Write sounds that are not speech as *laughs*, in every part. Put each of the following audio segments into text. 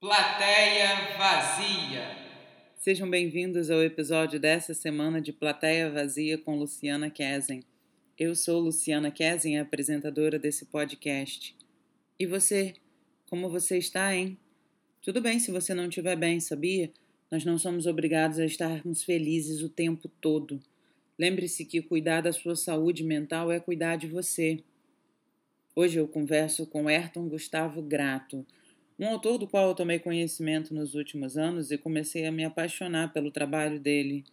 Plateia Vazia. Sejam bem-vindos ao episódio dessa semana de Plateia Vazia com Luciana Kesen. Eu sou Luciana Kesen, apresentadora desse podcast. E você? Como você está, hein? Tudo bem se você não estiver bem, sabia? Nós não somos obrigados a estarmos felizes o tempo todo. Lembre-se que cuidar da sua saúde mental é cuidar de você. Hoje eu converso com Ayrton Gustavo Grato um autor do qual eu tomei conhecimento nos últimos anos e comecei a me apaixonar pelo trabalho dele.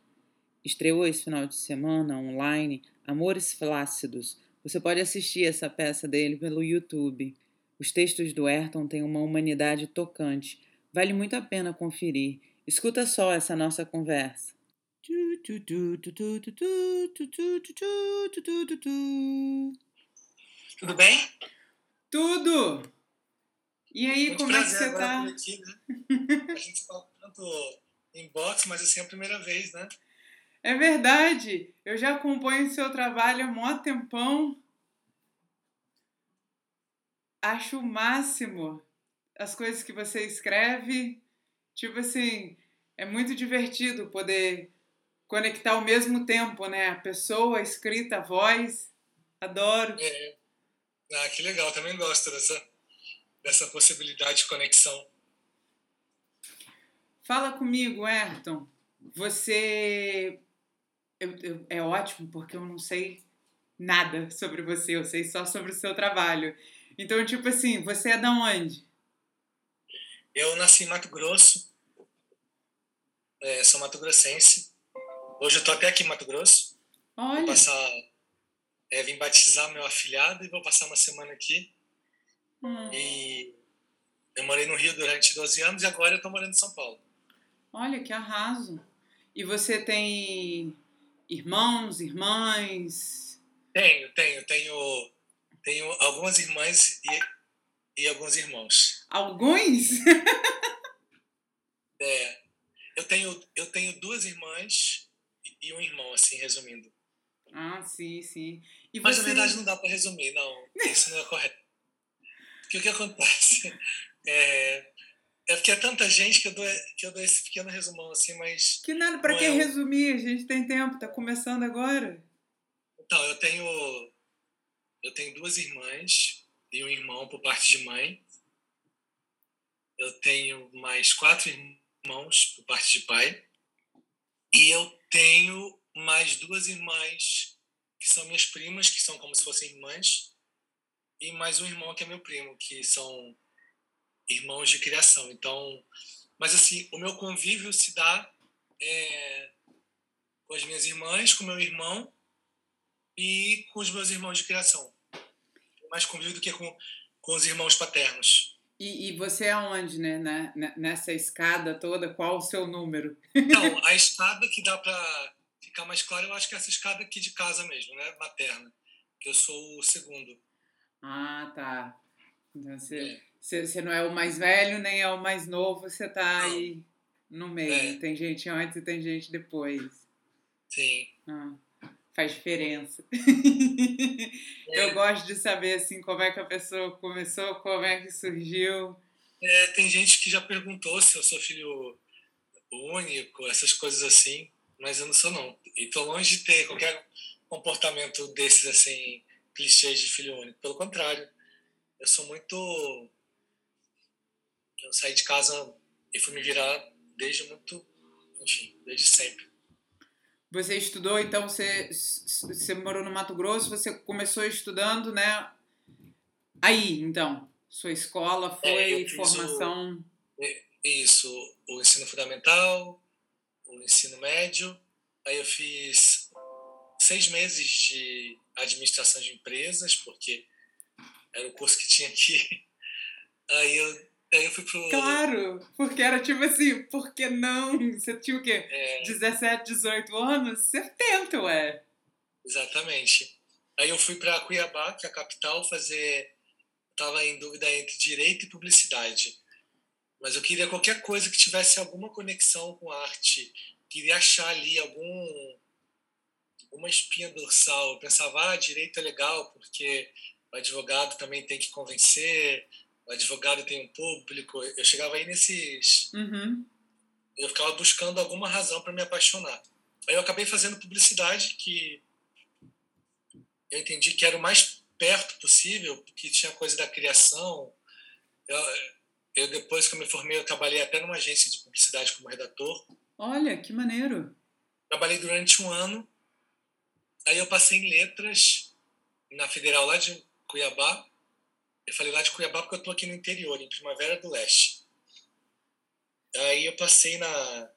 Estreou esse final de semana online Amores Flácidos. Você pode assistir essa peça dele pelo YouTube. Os textos do Ayrton têm uma humanidade tocante. Vale muito a pena conferir. Escuta só essa nossa conversa. Tudo bem? Tudo! E aí, Muito como é que você tá? tá? Aqui, né? A gente fala tanto em box, mas assim é a primeira vez, né? É verdade! Eu já acompanho o seu trabalho há mó tempão. Acho o máximo as coisas que você escreve. Tipo assim, é muito divertido poder conectar ao mesmo tempo, né? A pessoa, a escrita, a voz. Adoro. É. Ah, que legal, também gosto dessa, dessa possibilidade de conexão. Fala comigo, Ayrton. Você. Eu, eu, é ótimo, porque eu não sei nada sobre você, eu sei só sobre o seu trabalho. Então, tipo assim, você é da onde? Eu nasci em Mato Grosso, é, sou mato grossense. Hoje eu tô até aqui em Mato Grosso. Olha. Vou passar, é, vim batizar meu afilhado e vou passar uma semana aqui. Hum. E eu morei no Rio durante 12 anos e agora eu tô morando em São Paulo. Olha que arraso. E você tem irmãos, irmãs? Tenho, tenho, tenho, tenho algumas irmãs e, e alguns irmãos. Alguns? *laughs* É, eu tenho, eu tenho duas irmãs e um irmão, assim, resumindo. ah, sim, sim. E Mas você... na verdade não dá para resumir, não. Isso não é correto. Porque o que acontece *laughs* é, é porque é tanta gente que eu dou, que eu dou esse pequeno resumão, assim, mas. Que nada, não que é um- resumir? A gente tem tempo, tá começando agora. Então, eu tenho. Eu tenho duas irmãs e um irmão por parte de mãe. Eu tenho mais quatro irmãos por parte de pai. E eu tenho mais duas irmãs que são minhas primas, que são como se fossem irmãs. E mais um irmão que é meu primo, que são irmãos de criação. Então, mas assim, o meu convívio se dá é, com as minhas irmãs, com meu irmão e com os meus irmãos de criação. Mais convívio do que com, com os irmãos paternos. E, e você é onde, né? Na- na- nessa escada toda, qual o seu número? Então, *laughs* a escada que dá para ficar mais claro, eu acho que é essa escada aqui de casa mesmo, né? Materna. Que eu sou o segundo. Ah, tá. Então você, você, não é o mais velho, nem é o mais novo, você tá aí no meio. É. Tem gente antes e tem gente depois. Sim. Ah, faz diferença. *laughs* É. Eu gosto de saber assim como é que a pessoa começou, como é que surgiu. É, tem gente que já perguntou se eu sou filho único, essas coisas assim, mas eu não sou não. E tô longe de ter qualquer comportamento desses assim, clichês de filho único. Pelo contrário, eu sou muito. Eu saí de casa e fui me virar desde muito. Enfim, desde sempre. Você estudou, então você, você morou no Mato Grosso, você começou estudando, né? Aí, então, sua escola foi É, eu fiz formação. Isso, o ensino fundamental, o ensino médio. Aí eu fiz seis meses de administração de empresas, porque era o curso que tinha aqui. *laughs* Aí eu, aí eu fui pro. Claro, porque era tipo assim, por que não? Você tinha o quê? É, 17, 18 anos? Você tenta, ué. exatamente. Aí eu fui para Cuiabá, que é a capital, fazer. Estava em dúvida entre direito e publicidade. Mas eu queria qualquer coisa que tivesse alguma conexão com arte. Queria achar ali algum uma espinha dorsal. Eu pensava, ah, direito é legal, porque o advogado também tem que convencer, o advogado tem um público. Eu chegava aí nesses. Uhum. Eu ficava buscando alguma razão para me apaixonar. Aí eu acabei fazendo publicidade, que eu entendi que era o mais perto possível, porque tinha coisa da criação. Eu, eu, depois que eu me formei, eu trabalhei até numa agência de publicidade como redator. Olha, que maneiro. Trabalhei durante um ano. Aí eu passei em letras na Federal lá de Cuiabá. Eu falei lá de Cuiabá porque eu estou aqui no interior, em Primavera do Leste. Aí eu passei na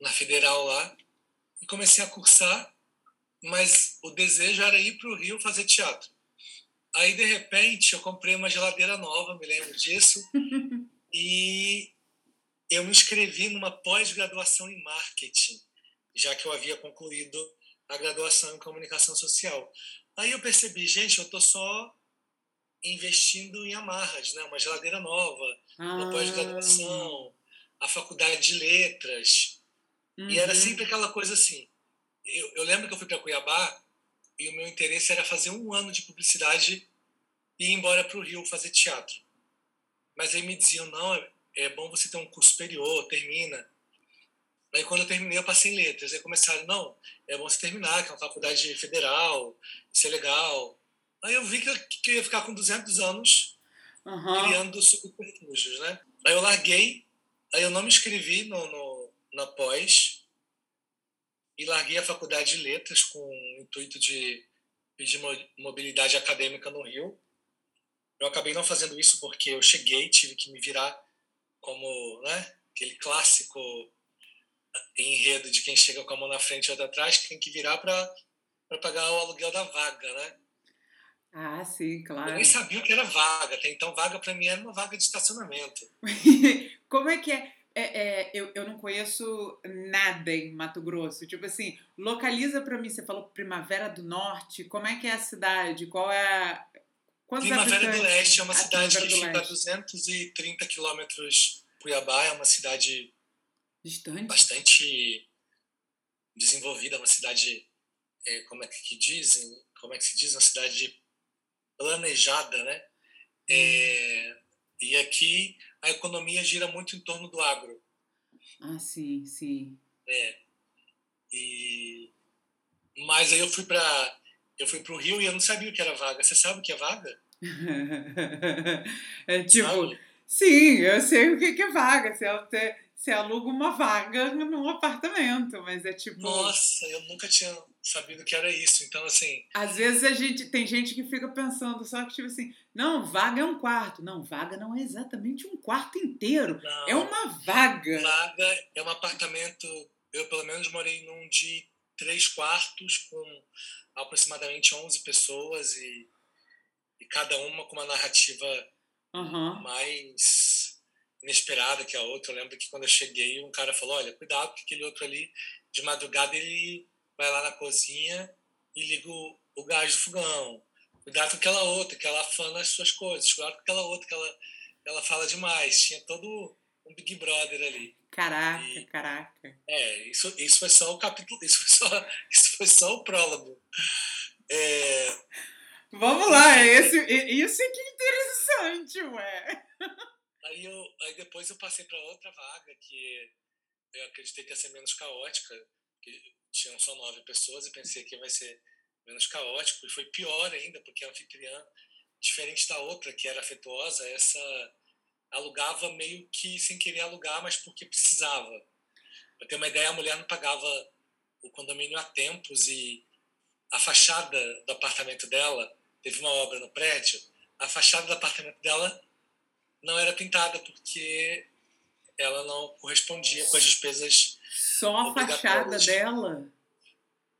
na Federal lá e comecei a cursar, mas o desejo era ir para o Rio fazer teatro. Aí, de repente, eu comprei uma geladeira nova, me lembro disso, *laughs* e eu me inscrevi numa pós-graduação em marketing, já que eu havia concluído a graduação em comunicação social. Aí eu percebi, gente, eu estou só investindo em amarras, né? Uma geladeira nova, ah. uma pós-graduação, a faculdade de letras. Uhum. E era uhum. sempre aquela coisa assim. Eu, eu lembro que eu fui para Cuiabá e o meu interesse era fazer um ano de publicidade e ir embora para o Rio fazer teatro. Mas aí me diziam, não, é, é bom você ter um curso superior, termina. Aí quando eu terminei, eu passei em letras. Aí começaram, não, é bom você terminar, que é uma faculdade federal, isso é legal. Aí eu vi que eu, que eu ia ficar com 200 anos uhum. criando subterfúgios, né? Aí eu larguei, aí eu não me inscrevi no, no, na pós e larguei a faculdade de letras com o intuito de pedir mobilidade acadêmica no Rio. Eu acabei não fazendo isso porque eu cheguei, tive que me virar como né, aquele clássico enredo de quem chega com a mão na frente e outra atrás, que tem que virar para pagar o aluguel da vaga, né? Ah, sim, claro. Eu nem sabia o que era vaga, até então vaga para mim era uma vaga de estacionamento. *laughs* Como é que é? É, é, eu, eu não conheço nada em Mato Grosso. Tipo assim, localiza para mim. Você falou Primavera do Norte. Como é que é a cidade? Qual é a... Quantos Primavera do Leste é uma cidade que fica a 230 quilômetros Cuiabá. É uma cidade Distante. bastante desenvolvida. Uma cidade, é, como é que dizem? Como é que se diz? Uma cidade planejada, né? É, e aqui a economia gira muito em torno do agro. Ah, sim, sim. É. E mas aí eu fui para eu fui para o Rio e eu não sabia o que era vaga. Você sabe o que é vaga? *laughs* é tipo, sabe? sim, eu sei o que é vaga. Você, você aluga uma vaga num apartamento, mas é tipo. Nossa, eu nunca tinha sabido que era isso. Então, assim. Às vezes a gente tem gente que fica pensando só que, tipo assim, não, vaga é um quarto. Não, vaga não é exatamente um quarto inteiro. Não, é uma vaga. Vaga é um apartamento. Eu, pelo menos, morei num de três quartos com aproximadamente 11 pessoas e, e cada uma com uma narrativa uhum. mais inesperada que a outra. Eu lembro que quando eu cheguei, um cara falou: Olha, cuidado, porque aquele outro ali, de madrugada, ele vai lá na cozinha e liga o, o gás do fogão. Cuidado com aquela outra, que ela afana as suas coisas. Cuidado com aquela outra, que ela, ela fala demais. Tinha todo um Big Brother ali. Caraca, e, caraca. É, isso, isso foi só o capítulo, isso foi só, *laughs* isso foi só o prólogo. É, Vamos lá, esse, isso é que é interessante, ué. *laughs* Aí, eu, aí depois eu passei para outra vaga que eu acreditei que ia ser menos caótica, que tinham só nove pessoas e pensei que vai ser menos caótico, e foi pior ainda, porque a anfitriã, diferente da outra, que era afetuosa, essa alugava meio que sem querer alugar, mas porque precisava. Para ter uma ideia, a mulher não pagava o condomínio há tempos e a fachada do apartamento dela, teve uma obra no prédio, a fachada do apartamento dela não era pintada porque ela não correspondia com as despesas. Só a fachada dela?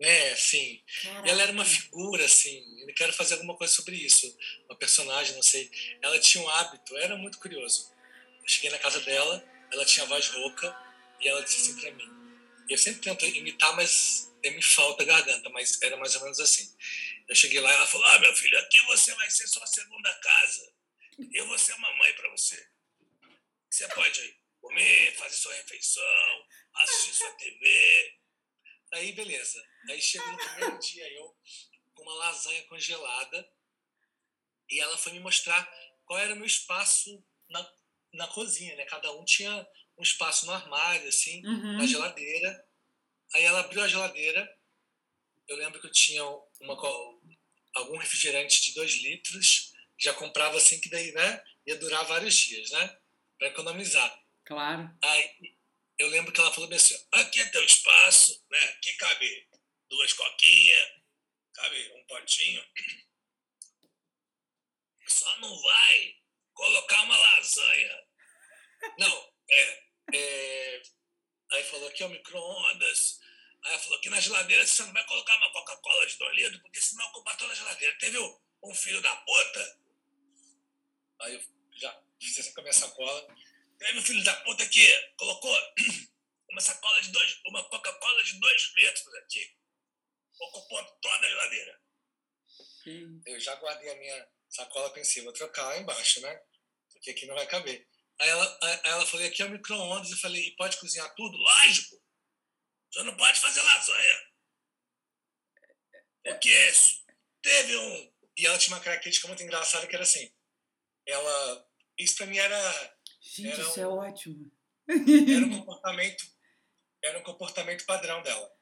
É, sim. E ela era uma figura, assim. Eu quero fazer alguma coisa sobre isso. Uma personagem, não sei. Ela tinha um hábito, era muito curioso. Eu cheguei na casa dela, ela tinha voz rouca e ela disse assim pra mim. Eu sempre tento imitar, mas me falta garganta, mas era mais ou menos assim. Eu cheguei lá e ela falou: Ah, meu filho, aqui você vai ser sua segunda casa. Eu vou ser uma mãe pra você. Você pode comer, fazer sua refeição, assistir sua TV. Aí, beleza. Aí chega no primeiro dia eu com uma lasanha congelada E ela foi me mostrar qual era o meu espaço na, na cozinha, né? Cada um tinha um espaço no armário, assim, Uhum. na geladeira. Aí ela abriu a geladeira. Eu lembro que eu tinha uma, algum refrigerante de dois litros. Já comprava assim, que daí, né? Ia durar vários dias, né? Para economizar. Claro. Aí eu lembro que ela falou assim: aqui é teu espaço, né? Aqui cabe duas coquinhas, cabe um potinho. *clears throat* Só não vai colocar uma lasanha. Não, é. é... Aí falou aqui é o micro-ondas. Aí ela falou que na geladeira você não vai colocar uma Coca-Cola de dois litros, porque senão ocupa toda a geladeira. Teve um filho da puta? Aí eu já fiz assim com a minha sacola. Teve um filho da puta que colocou *clears throat* uma sacola de dois, uma Coca-Cola de dois litros aqui. Ocupou toda a geladeira. Eu já guardei a minha sacola pensei, vou trocar lá embaixo, né? Porque aqui não vai caber. Aí ela, aí ela falou, aqui é o micro-ondas. Eu falei, e pode cozinhar tudo? Lógico! Você não pode fazer lasanha. Porque isso teve um... E ela tinha uma característica muito engraçada que era assim. Ela... Isso pra mim era, Gente, Era isso um- é ótimo. era um *laughs* comportamento era um comportamento padrão dela.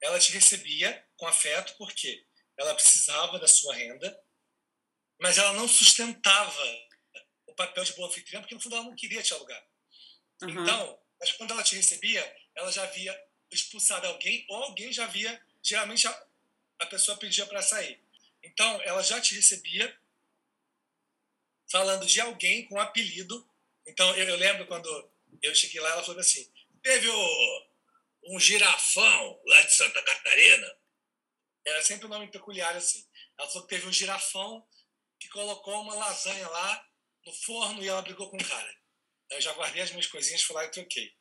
Ela te recebia com afeto porque ela precisava da sua renda, mas ela não sustentava o papel de boa anfitriã porque no fundo ela não queria te alugar. Aham. Então, mas quando ela te recebia, ela já havia expulsado alguém ou alguém já havia, geralmente a, a pessoa pedia para sair. Então, ela já te recebia falando de alguém com apelido. Então, eu, eu lembro quando eu cheguei lá, ela falou assim: teve o, um girafão lá de Santa Catarina. Era sempre um nome peculiar assim. Ela falou que teve um girafão que colocou uma lasanha lá no forno e ela brigou com o cara. Eu já guardei as minhas coisinhas, fui lá e troquei.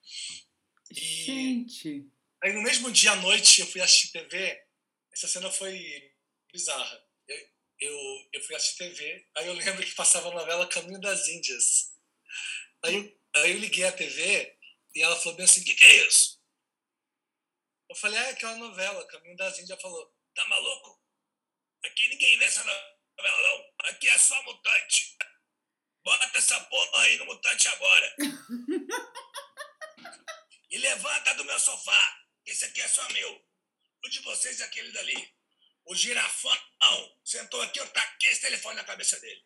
E- Gente. Aí no mesmo dia à noite eu fui assistir TV. Essa cena foi bizarra. Eu, eu, fui assistir TV, aí eu lembro que passava a novela Caminho das Índias. Aí, aí eu liguei a TV e ela falou bem assim: o que, que é isso? Eu falei: ah, é aquela novela, Caminho das Índias. Ela falou: tá maluco? Aqui ninguém vê essa novela, não. Aqui é só mutante. Bota essa porra aí no mutante agora. *laughs* E levanta do meu sofá. Esse aqui é só meu. O de vocês é aquele dali. O girafão sentou aqui, eu taquei esse telefone na cabeça dele.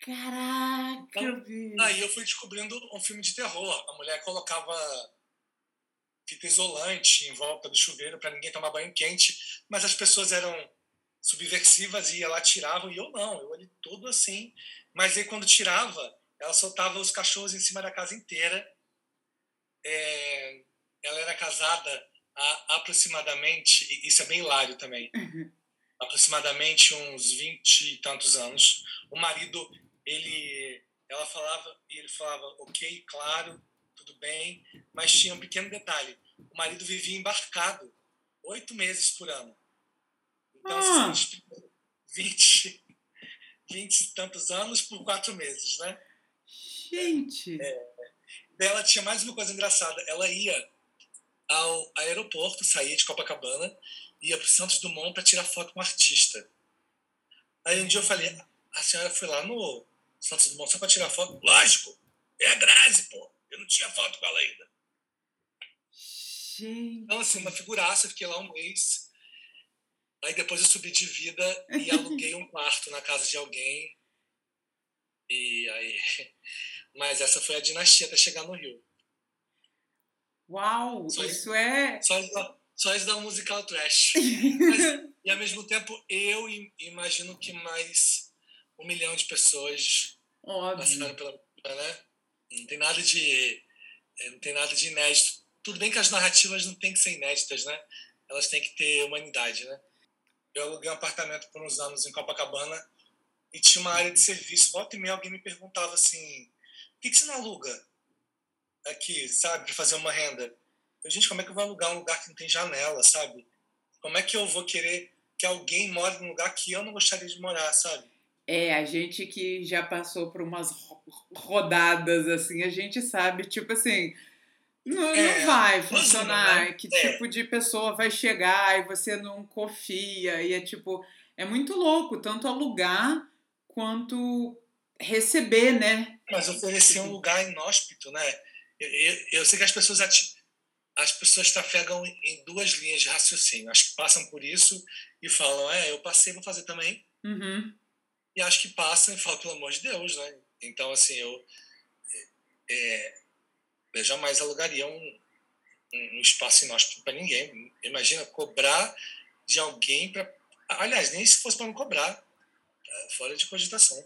Caraca, Então, bicho. Aí eu fui descobrindo um filme de terror. A mulher colocava fita isolante em volta do chuveiro para ninguém tomar banho quente, mas as pessoas eram subversivas e ela tirava e eu não, eu ali todo assim. Mas aí quando tirava, ela soltava os cachorros em cima da casa inteira. É, ela era casada há aproximadamente, isso é bem hilário também, aproximadamente uns 20 e tantos anos. O marido, ele, ela falava, e ele falava, ok, claro, tudo bem, mas tinha um pequeno detalhe. O marido vivia embarcado oito meses por ano. Então, Ah. assim, 20, 20 e tantos anos por quatro meses, né? Gente. Daí ela tinha mais uma coisa engraçada. Ela ia ao aeroporto, saía de Copacabana, ia para Santos Dumont para tirar foto com um artista. Aí um dia eu falei, a senhora foi lá no Santos Dumont só para tirar foto? Lógico, é a Grazi, pô. Eu não tinha foto com ela ainda. Gente. Então, assim, uma figuraça, fiquei lá um mês. Aí depois eu subi de vida e aluguei um quarto na casa de alguém. E aí... *laughs* Mas essa foi a dinastia até chegar no Rio. Uau, Só isso é. Só isso da, da musical trash. *laughs* Mas, e ao mesmo tempo, eu im- imagino que mais um milhão de pessoas Óbvio. passaram pela né? Não tem nada de. eh, Não tem nada de inédito. Tudo bem que as narrativas não têm que ser inéditas, né? Elas têm que ter humanidade, né? Eu aluguei um apartamento por uns anos em Copacabana e tinha uma área de serviço. Volta e meia alguém me perguntava assim: por que, que você não aluga aqui, sabe, para fazer uma renda? Eu, gente, como é que eu vou alugar um lugar que não tem janela, sabe? Como é que eu vou querer que alguém more num lugar que eu não gostaria de morar, sabe? É, a gente que já passou por umas ro- rodadas assim, a gente sabe, tipo assim, não, É, não vai costuma, funcionar. né? Que É. tipo de pessoa vai chegar e você não confia, e é tipo, é muito louco, tanto alugar quanto receber, né? Mas oferecer um lugar inóspito, né? Eu, eu, sei que as pessoas ati as pessoas trafegam em duas linhas de raciocínio. Acho que passam por isso e falam, é, eu passei, vou fazer também. Uhum. E acho que passam e falam, pelo amor de Deus, né? Então, assim, eu, é, eu jamais alugaria um, um espaço inóspito para ninguém. Imagina cobrar de alguém para. Aliás, nem se fosse para não cobrar, é fora de cogitação.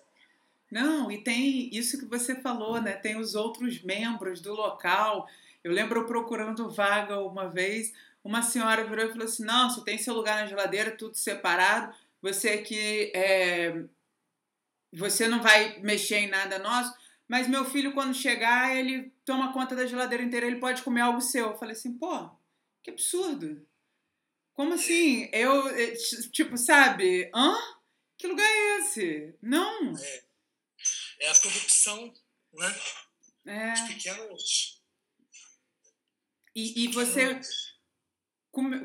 Não, e tem isso que você falou, né? Tem os outros membros do local. Eu lembro procurando vaga uma vez, uma senhora virou e falou assim: Não, você tem seu lugar na geladeira, tudo separado. Você aqui é... você não vai mexer em nada nosso. Mas meu filho, quando chegar, ele toma conta da geladeira inteira, ele pode comer algo seu. Eu falei assim, pô, que absurdo. Como assim? Eu, eh, tipo, sabe? Hã? Que lugar é esse? Não. É, é a corrupção, né? É. Os pequenos. E, e você,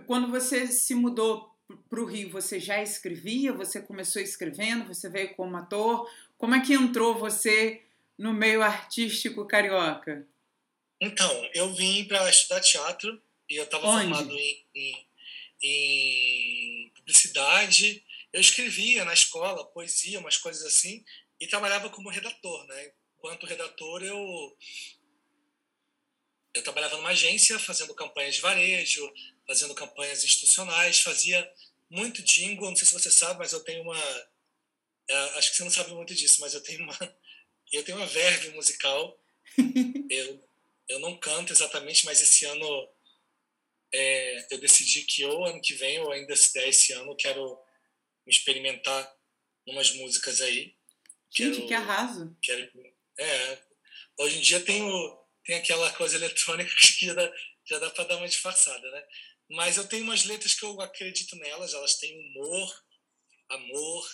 quando você se mudou para o Rio, você já escrevia? Você começou escrevendo? Você veio como ator? Como é que entrou você no meio artístico carioca? Então, eu vim para estudar teatro e eu estava formado em, em, em, publicidade. Eu escrevia na escola poesia, umas coisas assim, e trabalhava como redator, né? Enquanto redator, eu eu trabalhava numa agência fazendo campanhas de varejo, fazendo campanhas institucionais, fazia muito jingle. Não sei se você sabe, mas eu tenho uma. É, acho que você não sabe muito disso, mas eu tenho uma *laughs* eu tenho uma verve musical. *laughs* eu, eu não canto exatamente, mas esse ano é, eu decidi que ou ano que vem, ou ainda se der esse ano, eu quero me experimentar umas músicas aí. Gente, que arraso! É, hoje em dia tem, o, tem aquela coisa eletrônica *laughs* que já dá, já dá para dar uma disfarçada, né? Mas eu tenho umas letras que eu acredito nelas, elas têm humor, amor,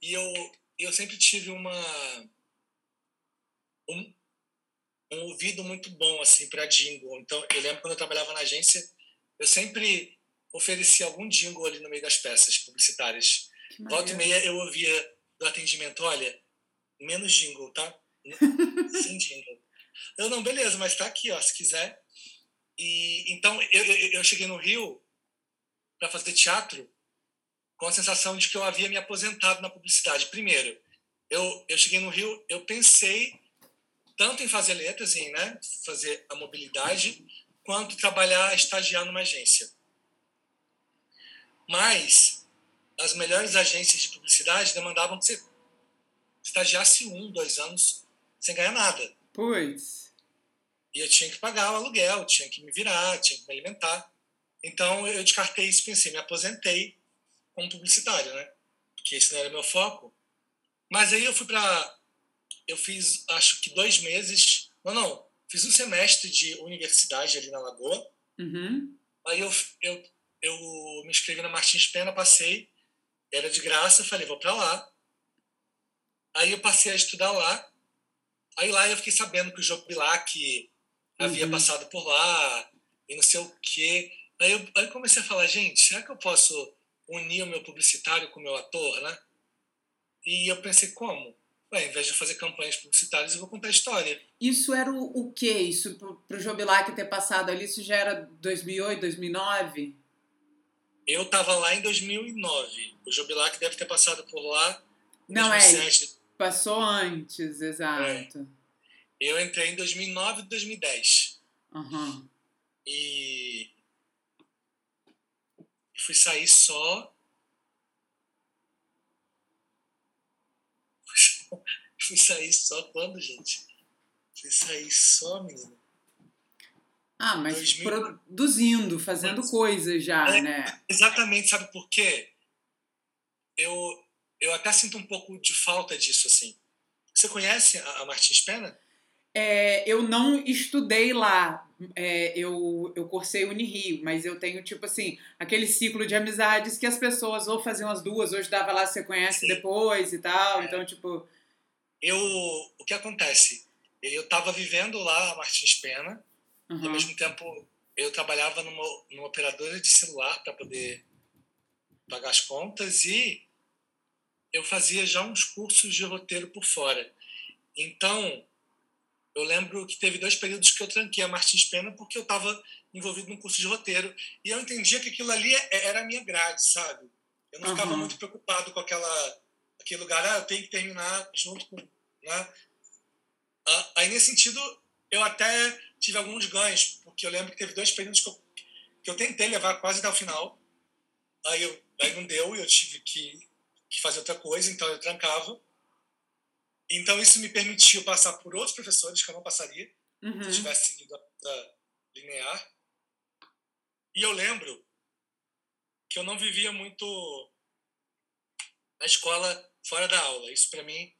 e eu, eu sempre tive uma um, um ouvido muito bom assim para jingle. Então, eu lembro quando eu trabalhava na agência, eu sempre oferecia algum jingle ali no meio das peças publicitárias. Volta e meia eu ouvia do atendimento, olha, menos jingle, tá? *laughs* Sem jingle. Eu não, beleza, mas tá aqui, ó, se quiser. E então eu, eu, eu cheguei no Rio para fazer teatro com a sensação de que eu havia me aposentado na publicidade. Primeiro, eu, eu cheguei no Rio, eu pensei tanto em fazer letras, em né, fazer a mobilidade, quanto trabalhar, estagiar numa agência. Mas as melhores agências de publicidade demandavam que você estagiasse um, dois anos sem ganhar nada. Pois. E eu tinha que pagar o aluguel, tinha que me virar, tinha que me alimentar. Então eu descartei isso, pensei, me aposentei como publicitário, né? Porque esse não era meu foco. Mas aí eu fui para eu fiz, acho que dois meses. Não, não. Fiz um semestre de universidade ali na Lagoa. Uhum. Aí eu, eu, eu me inscrevi na Martins Pena, passei. Era de graça. Falei, vou para lá. Aí eu passei a estudar lá. Aí lá eu fiquei sabendo que o João Bilac havia uhum. passado por lá e não sei o quê. Aí eu, aí eu comecei a falar, gente, será que eu posso unir o meu publicitário com o meu ator, né? E eu pensei, como? Ué, ao invés de fazer campanhas publicitárias, eu vou contar a história. Isso era o, o quê? Isso para o Jobilac ter passado ali, isso já era 2008, 2009? Eu estava lá em 2009. O Jobilac deve ter passado por lá em Não, 2007. é. Passou antes, exato. É. Eu entrei em 2009 e 2010. Uhum. E fui sair só *laughs* Fui sair só quando, gente? Fui sair só, menino. Ah, mas 2000... produzindo, fazendo mas, coisas já, é, né? Exatamente, sabe por quê? Eu, eu até sinto um pouco de falta disso, assim. Você conhece a, a Martins Pena? É, eu não estudei lá, é, eu, eu cursei Unirio, mas eu tenho, tipo assim, aquele ciclo de amizades que as pessoas ou faziam as duas, ou estudava lá, você conhece Sim. depois e tal, é. então, tipo eu, o que acontece? Eu estava vivendo lá a Martins Pena, uhum. ao mesmo tempo eu trabalhava numa, numa operadora de celular para poder pagar as contas e eu fazia já uns cursos de roteiro por fora. Então, eu lembro que teve dois períodos que eu tranquei a Martins Pena porque eu estava envolvido num curso de roteiro e eu entendia que aquilo ali é, era a minha grade, sabe? Eu não uhum. ficava muito preocupado com aquela aquele lugar, ah, eu tenho que terminar junto com, né? Ah, aí nesse sentido eu até tive alguns ganhos, porque eu lembro que teve dois períodos que eu, que eu tentei levar quase até o final, aí, eu, aí não deu e eu tive que, que fazer outra coisa, então eu trancava. Então isso me permitiu passar por outros professores que eu não passaria uhum. se eu uhum. tivesse seguido a linear. E eu lembro que eu não vivia muito na escola fora da aula. Isso para mim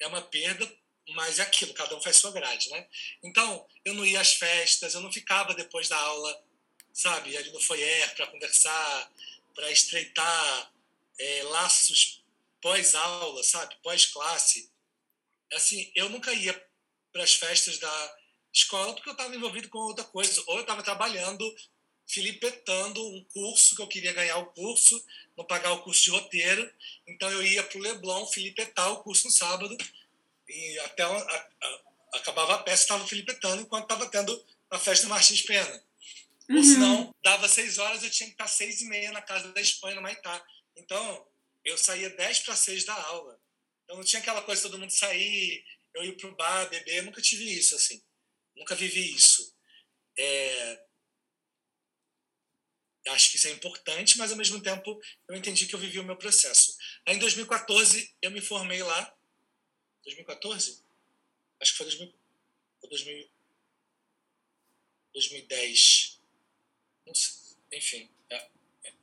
é uma perda, mas é aquilo, cada um faz sua grade, né? Então, eu não ia às festas, eu não ficava depois da aula, sabe, ali no foyer para conversar, para estreitar é, laços pós-aula, sabe, pós-classe. Assim, eu nunca ia para as festas da escola porque eu estava envolvido com outra coisa, ou eu estava trabalhando filipetando um curso que eu queria ganhar o curso, não pagar o curso de roteiro. Então eu ia para o Leblon filipetar o curso no sábado e até a, a, acabava a peça estava filipetando enquanto estava tendo a festa Martins Pena. Uhum. Ou senão, dava seis horas, eu tinha que estar seis e meia na casa da Espanha, no Maitá. Então, eu saía dez para seis da aula. Então, não tinha aquela coisa de todo mundo sair, eu ir para o bar, beber. Eu nunca tive isso, assim. Nunca vivi isso. É, acho que isso é importante, mas ao mesmo tempo eu entendi que eu vivi o meu processo. Aí em 2014 eu me formei lá. 2014? Acho que foi 2000, 2000, 2010. Não sei, enfim. É, é,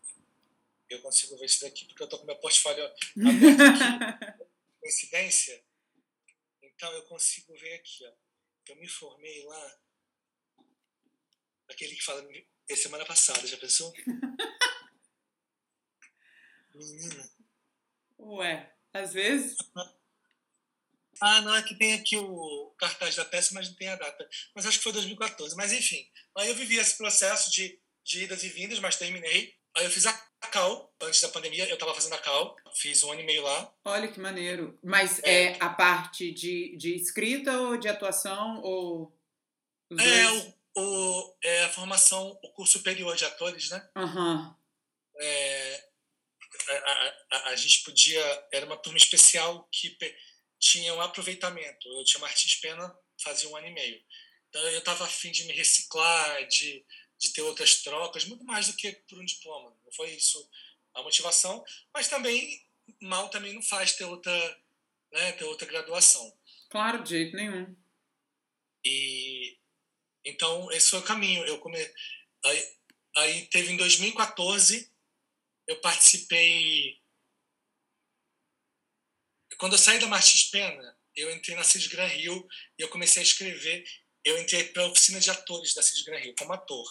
eu consigo ver isso daqui porque eu estou com meu portfólio aberto aqui. *laughs* Coincidência? Então eu consigo ver aqui. Ó. Eu me formei lá. Aquele que fala é semana passada, já pensou? *laughs* Menina. Ué, às vezes. Ah, não, é que tem aqui o cartaz da peça, mas não tem a data. Mas acho que foi 2014. Mas enfim, aí eu vivi esse processo de, de idas e vindas, mas terminei. Aí eu fiz a Cal, antes da pandemia, eu estava fazendo a Cal, fiz um ano e meio lá. Olha que maneiro. Mas é, é a parte de, de escrita ou de atuação? ou É, o, o, é, a formação, o curso superior de atores, né? Uhum. É, a, a, a, gente podia. Era uma turma especial que tinha um aproveitamento. Eu tinha Martins Pena, fazia um ano e meio. Então eu estava afim de me reciclar, de, de ter outras trocas, muito mais do que por um diploma. Não foi isso a motivação, mas também mal também não faz ter outra, né, ter outra graduação. Claro, de jeito nenhum. E então, esse foi o caminho. Eu come... aí, aí teve em 2014, eu participei. Quando eu saí da Martins Pena, eu entrei na Cis Gran Rio e eu comecei a escrever. Eu entrei para a oficina de atores da Cis Gran Rio, como ator.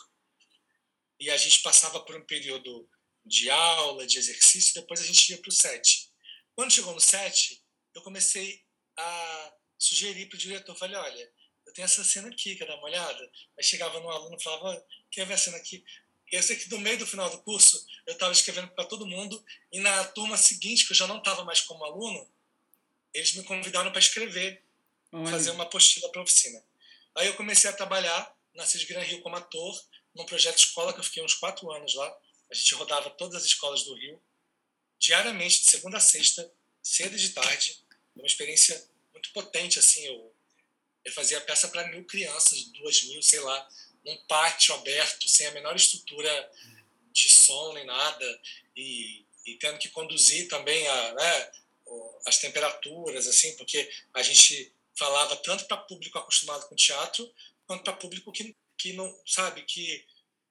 E a gente passava por um período de aula, de exercício, e depois a gente ia para o set. Quando chegou no set, eu comecei a sugerir para o diretor, falei, olha, eu tenho essa cena aqui, quer dar uma olhada? Aí chegava no aluno e falava, quer ver a cena aqui? Eu sei que no meio do final do curso, eu estava escrevendo para todo mundo, e na turma seguinte, que eu já não estava mais como aluno, eles me convidaram para escrever, Olha. fazer uma apostila para a oficina. Aí eu comecei a trabalhar na CIS Gran Rio como ator, num projeto escola que eu fiquei uns quatro anos lá. A gente rodava todas as escolas do Rio, diariamente, de segunda a sexta, cedo e de tarde. Uma experiência muito potente, assim. Eu ele fazia peça para mil crianças, duas mil, sei lá, num pátio aberto, sem a menor estrutura de som nem nada, e, e tendo que conduzir também a, né, as temperaturas, assim, porque a gente falava tanto para público acostumado com teatro, quanto para público que, que não, sabe, que,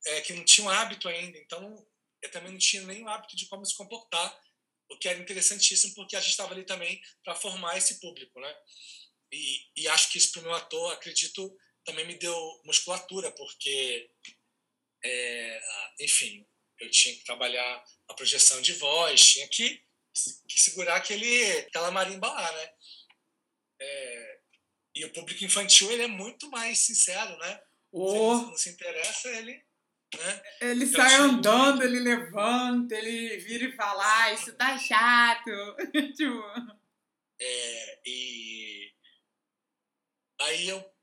é, que não tinha um hábito ainda. Então, eu também não tinha nenhum hábito de como se comportar, o que era interessantíssimo, porque a gente estava ali também para formar esse público, né? E, e acho que isso para o meu ator, acredito, também me deu musculatura, porque, é, enfim, eu tinha que trabalhar a projeção de voz, tinha que segurar aquele, aquela marimba lá, né? É, e o público infantil ele é muito mais sincero, né? Oh. Se ele não se interessa, ele Né? Ele então, sai andando, ele levanta, ele vira e fala, ah, isso tá chato. *laughs* tipo... é, e aí eu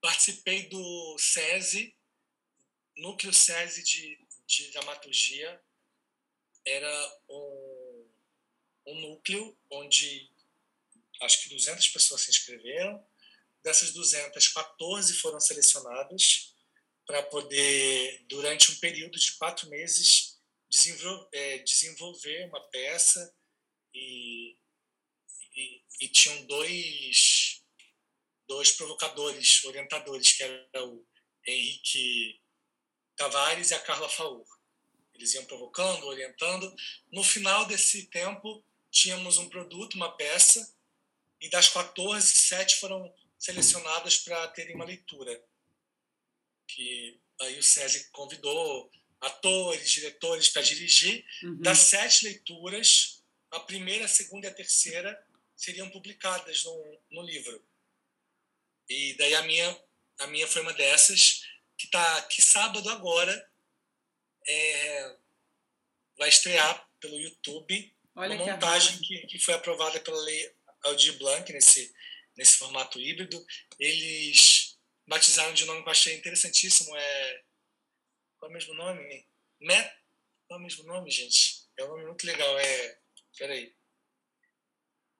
participei do SESI, Núcleo SESI de, de Dramaturgia. Era um, um núcleo onde acho que 200 pessoas se inscreveram. Dessas 200, 14 foram selecionadas para poder, durante um período de quatro meses, desenvolver, é, desenvolver uma peça e, e, e, tinham dois, dois provocadores, orientadores, que era o Henrique Tavares e a Carla Faur. Eles iam provocando, orientando. No final desse tempo, tínhamos um produto, uma peça, e das 14, sete foram selecionadas para terem uma leitura. Que aí o SESI convidou atores, diretores para dirigir. Uhum. Das sete leituras, a primeira, a segunda e a terceira seriam publicadas no, no livro. E daí a minha, a minha foi uma dessas, que tá que sábado agora é, vai estrear pelo YouTube Olha uma montagem que, que foi aprovada pela lei Aldir Blanc nesse, nesse formato híbrido. Eles batizaram de nome que eu achei interessantíssimo. É... Qual é o mesmo nome? Met... Qual é o mesmo nome, gente? É um nome muito legal. É... Peraí.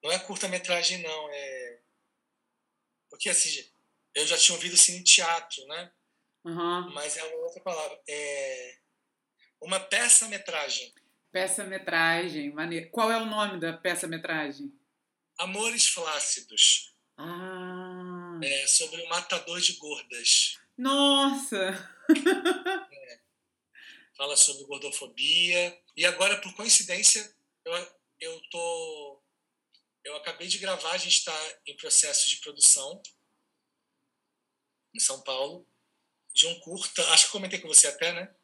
Não é curta-metragem, não. É... Porque, assim, eu já tinha ouvido cine teatro, né? Uhum. Mas é uma outra palavra. É... Uma peça-metragem. Peça-metragem. Qual é o nome da peça-metragem? Amores Flácidos. Ah. É, sobre o matador de gordas. Nossa! *laughs* é. Fala sobre gordofobia. E agora, por coincidência, eu, eu tô. Eu acabei de gravar, a gente está em processo de produção em São Paulo, de um curta. Acho que comentei com você até, né?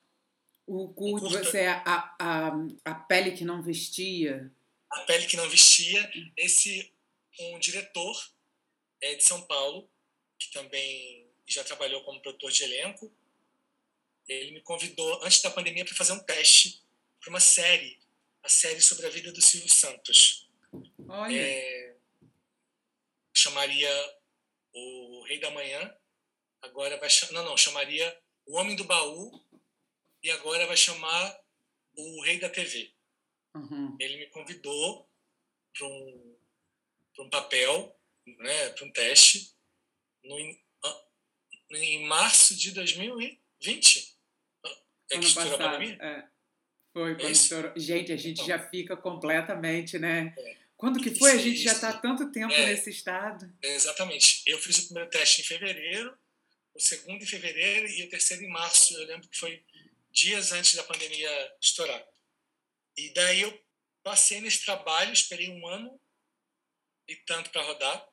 O curta, você é a, a, a pele que não vestia. A Pele que Não Vestia. Esse, um diretor é de São Paulo, que também já trabalhou como produtor de elenco. Ele me convidou, antes da pandemia, para fazer um teste para uma série, a série sobre a vida do Silvio Santos. Olha. É, chamaria O Rei da Manhã, agora vai não, não, chamaria O Homem do Baú, e agora vai chamar O Rei da TV. Uhum. Ele me convidou para um, um papel, né, para um teste, no, em março de 2020. É que estourou a pandemia? É. Foi, quando estourou. Gente, a gente então, já fica completamente, né? É. Quando que foi? Isso, a gente já está tanto tempo é, nesse estado. É, exatamente. Eu fiz o primeiro teste em fevereiro, o segundo em fevereiro e o terceiro em março. Eu lembro que foi dias antes da pandemia estourar. E daí eu passei nesse trabalho, esperei um ano e tanto para rodar.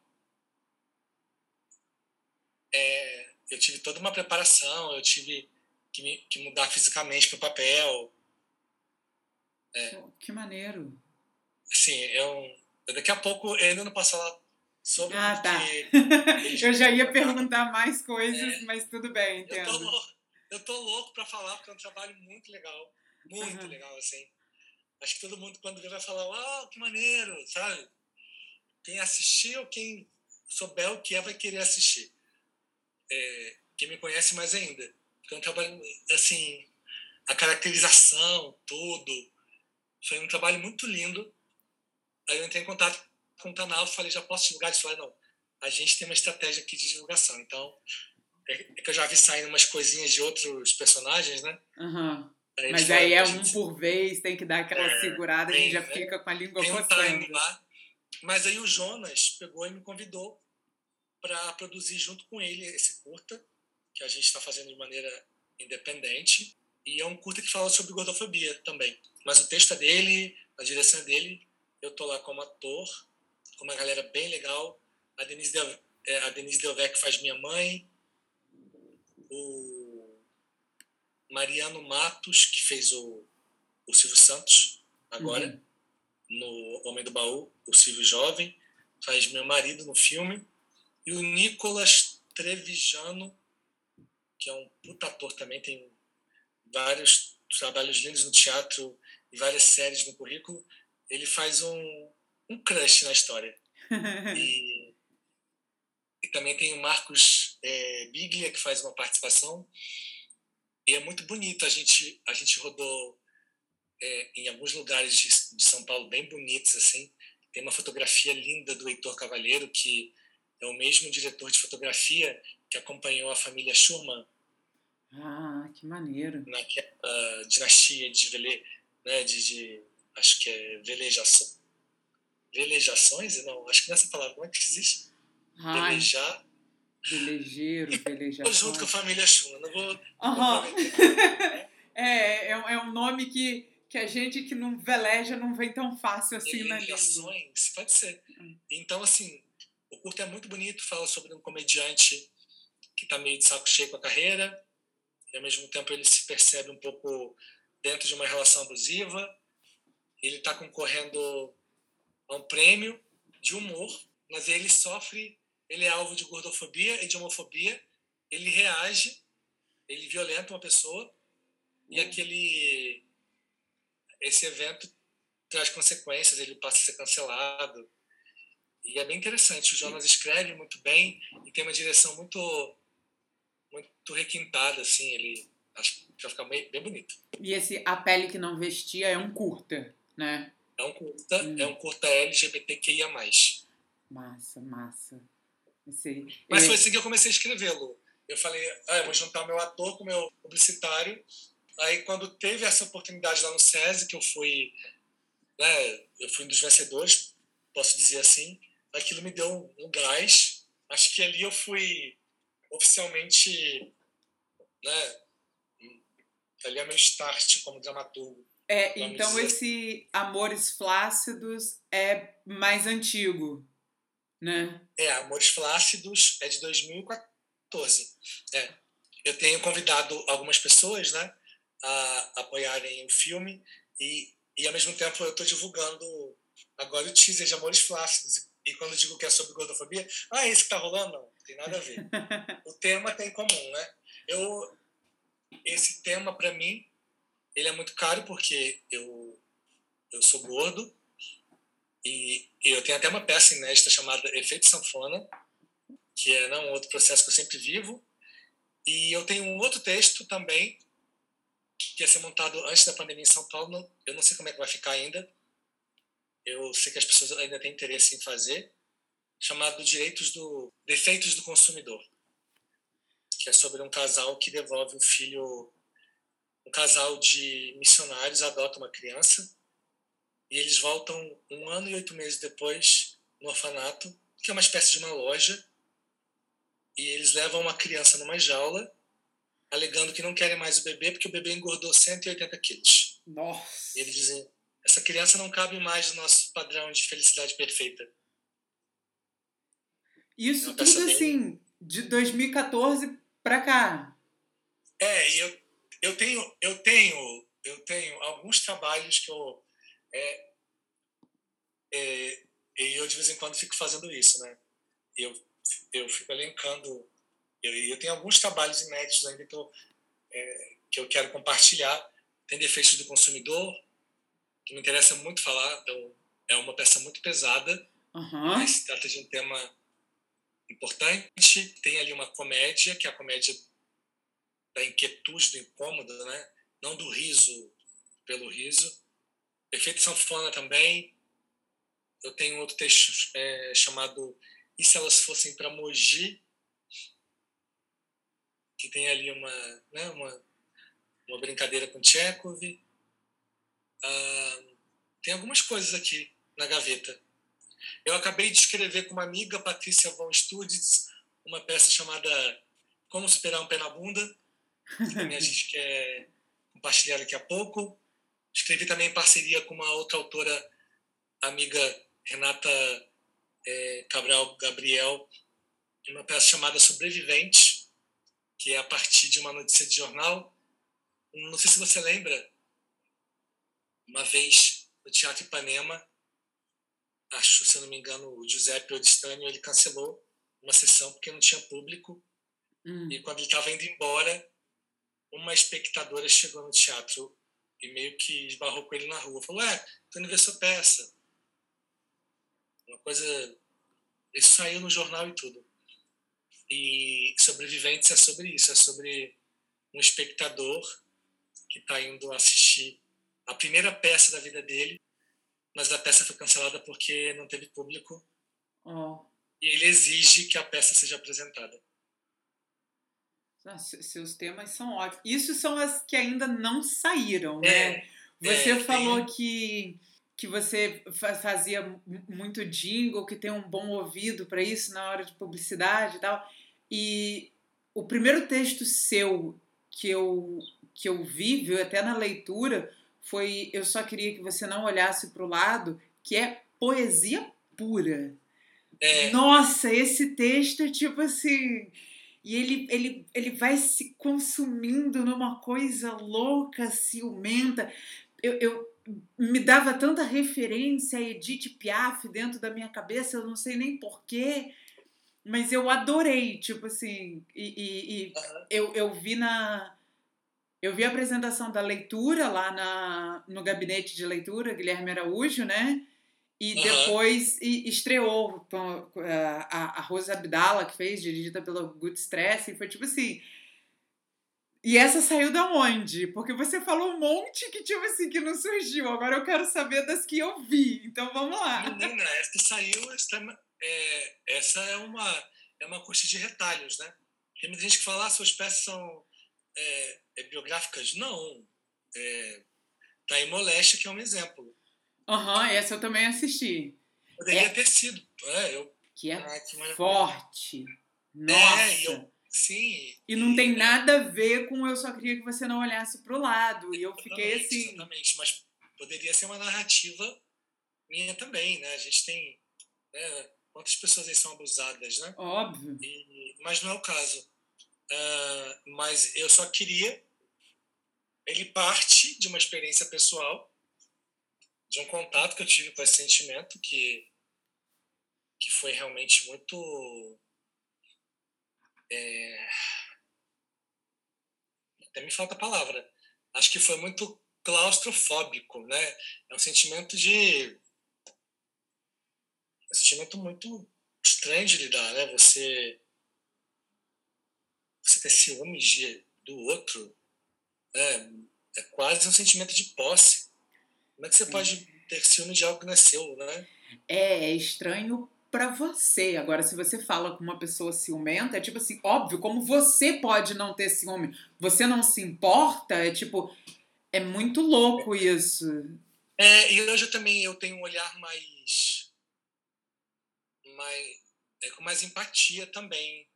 É, eu tive toda uma preparação, eu tive que, me, que mudar fisicamente para o papel. É, que maneiro! Sim, eu, daqui a pouco eu ainda não posso falar sobre ah, tá. *laughs* eu já ia perguntar mais coisas, é, mas tudo bem, entendo. Eu tô, eu tô louco para falar, porque é um trabalho muito legal. Muito uhum. legal, assim acho que todo mundo, quando vê, vai falar: Uau, que maneiro, sabe? Quem assistir ou quem souber o que é, vai querer assistir. É, quem me conhece mais ainda. Porque é um trabalho, assim, a caracterização, tudo. Foi um trabalho muito lindo. Aí eu entrei em contato com o canal, falei: já posso divulgar isso? Falei: não, a gente tem uma estratégia aqui de divulgação. Então, é, é que eu já vi saindo umas coisinhas de outros personagens, né? Uhum. Aí Mas aí é um por vez, tem que dar aquela é, segurada, tem, a gente já né? fica com a língua coçando. Um lá. Mas aí o Jonas pegou e me convidou para produzir junto com ele esse curta, que a gente está fazendo de maneira independente. E é um curta que fala sobre gordofobia também. Mas o texto é dele, a direção é dele. Eu tô lá como ator, com uma galera bem legal. A Denise, Del, é, a Denise Delvec faz minha mãe. O Mariano Matos, que fez o, o Silvio Santos, agora, uhum. no Homem do Baú, o Silvio Jovem, faz meu marido no filme, e o Nicolas Trevigiano, que é um puta ator também, tem vários trabalhos lindos no teatro e várias séries no currículo, ele faz um, um crush na história. *laughs* e, e também tem o Marcos é, Biglia, que faz uma participação. E é muito bonito. A gente, a gente rodou é, em alguns lugares de, de São Paulo bem bonitos, assim. Tem uma fotografia linda do Heitor Cavalheiro, que é o mesmo diretor de fotografia que acompanhou a família Schurman. Ah, que maneiro. Naquela dinastia de, vele, né, de, de acho que é velejação, velejações? Não, acho que nessa palavra, como é que existe? Ai, Velejar. Velejeiro, velejação. junto com a família Schurman, não vou... Uhum. *laughs* é, é, é um nome que que a gente que não veleja não vem tão fácil assim na língua. Pode ser. Hum. Então, assim, o curto é muito bonito, fala sobre um comediante que está meio de saco cheio com a carreira, e ao mesmo tempo ele se percebe um pouco dentro de uma relação abusiva. Ele está concorrendo a um prêmio de humor, mas ele sofre, ele é alvo de gordofobia e de homofobia, ele reage, ele violenta uma pessoa, e hum. aquele esse evento traz consequências, ele passa a ser cancelado. E é bem interessante. O Jonas escreve muito bem e tem uma direção muito muito requintada, assim. Ele acho que vai ficar bem, bem bonito. E esse A Pele Que Não Vestia é um curta, né? É um curta, hum. é um curta LGBTQIA+. Massa, massa. Esse, Mas foi assim que eu comecei a escrevê-lo. Eu falei, ah, eu vou juntar o meu ator com o meu publicitário Aí, quando teve essa oportunidade lá no SESI, que eu fui, né, eu fui um dos vencedores, posso dizer assim, aquilo me deu um, um gás. Acho que ali eu fui oficialmente, né, ali é meu start como dramaturgo. É, então esse Amores Flácidos é mais antigo, né? É, Amores Flácidos é de 2014. É. Eu tenho convidado algumas pessoas, né? a apoiarem o filme e, e ao mesmo tempo eu estou divulgando agora o teaser de Amores Flácidos. E quando digo que é sobre gordofobia, ah, é isso que está rolando? Não, não tem nada a ver. *laughs* o tema tem em comum, né? Eu, esse tema, para mim, ele é muito caro porque eu, eu sou gordo e eu tenho até uma peça inédita chamada Efeito Sanfona, que é não, um outro processo que eu sempre vivo. E eu tenho um outro texto também que ia ser montado antes da pandemia em São Paulo. eu não sei como é que vai ficar ainda. Eu sei que as pessoas ainda têm interesse em fazer, chamado Direitos do Defeitos do Consumidor, que é sobre um casal que devolve o filho, um casal de missionários adota uma criança e eles voltam um ano e oito meses depois no orfanato, que é uma espécie de uma loja, e eles levam uma criança numa jaula alegando que não querem mais o bebê porque o bebê engordou 180 quilos. Nossa! E eles dizem: essa criança não cabe mais no nosso padrão de felicidade perfeita. Isso é tudo bem... assim, de 2014 para cá. É, eu, eu tenho eu tenho eu tenho alguns trabalhos que eu é, é, e eu de vez em quando fico fazendo isso, né? Eu eu fico elencando eu, eu tenho alguns trabalhos inéditos ainda que eu, é, que eu quero compartilhar. Tem defeitos do consumidor, que me interessa muito falar. Então, é uma peça muito pesada, uhum. mas se trata de um tema importante. Tem ali uma comédia, que é a comédia da inquietude, do incômodo, né? não do riso pelo riso. Efeito sanfona também. Eu tenho outro texto é, chamado E se elas fossem para Mogi? que tem ali uma, né, uma, uma brincadeira com Chekhov. Ah, tem algumas coisas aqui na gaveta. Eu acabei de escrever com uma amiga, Patrícia von Studitz, uma peça chamada Como Superar um Pé na Bunda, que a gente quer compartilhar daqui a pouco. Escrevi também em parceria com uma outra autora, amiga Renata é, Cabral Gabriel, uma peça chamada Sobrevivente, que é a partir de uma notícia de jornal. Não sei se você lembra, uma vez no Teatro Ipanema, acho, se eu não me engano, o Giuseppe Odistânio, ele cancelou uma sessão porque não tinha público. Hum. E quando ele estava indo embora, uma espectadora chegou no teatro e meio que esbarrou com ele na rua. Falou, é, tô indo ver sua peça. Uma coisa... Isso saiu no jornal e tudo. E Sobreviventes é sobre isso, é sobre um espectador que está indo assistir a primeira peça da vida dele, mas a peça foi cancelada porque não teve público. Oh. E ele exige que a peça seja apresentada. Ah, seus temas são ótimos. Isso são as que ainda não saíram, né? É, você é, falou que, que você fazia muito jingle, que tem um bom ouvido para isso na hora de publicidade e tal. E o primeiro texto seu que eu, que eu vi, viu, até na leitura, foi Eu Só Queria Que Você Não Olhasse para o Lado, que é poesia pura. É. Nossa, esse texto é tipo assim e ele, ele, ele vai se consumindo numa coisa louca, ciumenta. Eu, eu me dava tanta referência a Edith Piaf dentro da minha cabeça, eu não sei nem porquê, mas eu adorei, tipo assim, e, e, e uhum. eu, eu vi na. Eu vi a apresentação da leitura lá na, no gabinete de leitura, Guilherme Araújo, né? E uhum. depois e, estreou a, a Rosa Abdala, que fez, dirigida pelo Good Stress, e foi tipo assim. E essa saiu da onde? Porque você falou um monte que, tipo assim, que não surgiu. Agora eu quero saber das que eu vi. Então vamos lá. Menina, essa saiu. Essa é, essa é uma, é uma coxa de retalhos, né? Tem muita gente que fala, ah, suas peças são é, é biográficas. Não. É, tá em Moléstia, que é um exemplo. Aham, uhum, essa eu também assisti. Poderia é, ter sido. É, eu, que é ah, que forte. Nossa. É, eu, sim. E não e, tem nada a ver com eu só queria que você não olhasse pro lado. E eu fiquei assim. Exatamente, mas poderia ser uma narrativa minha também, né? A gente tem. Né, quantas pessoas aí são abusadas, né? Óbvio. E, mas não é o caso. Uh, mas eu só queria. Ele parte de uma experiência pessoal de um contato que eu tive com esse sentimento que, que foi realmente muito. É, até me falta a palavra. Acho que foi muito claustrofóbico, né? É um sentimento de. É um sentimento muito estranho de lidar, né? Você. Você ter ciúmes de, do outro. Né? É quase um sentimento de posse como é que você pode ter ciúme de algo que não é seu, né? É, é estranho para você. Agora, se você fala com uma pessoa ciumenta, é tipo assim, óbvio, como você pode não ter ciúme? Você não se importa? É tipo, é muito louco isso. É, e hoje eu também eu tenho um olhar mais. mais é, com mais empatia também.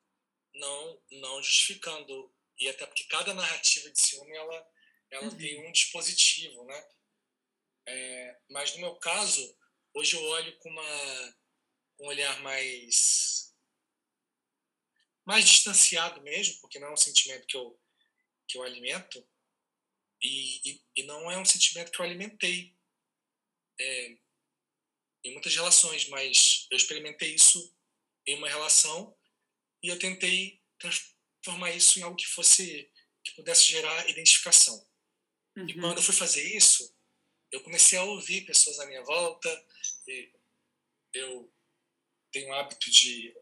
Não, não justificando. E até porque cada narrativa de ciúme ela, ela uhum. tem um dispositivo, né? É, mas no meu caso, hoje eu olho com uma, um olhar mais mais distanciado mesmo, porque não é um sentimento que eu, que eu alimento e, e, e não é um sentimento que eu alimentei é, em muitas relações, mas eu experimentei isso em uma relação e eu tentei transformar isso em algo que fosse que pudesse gerar identificação. Uhum. E quando eu fui fazer isso, eu comecei a ouvir pessoas à minha volta. eu tenho um hábito de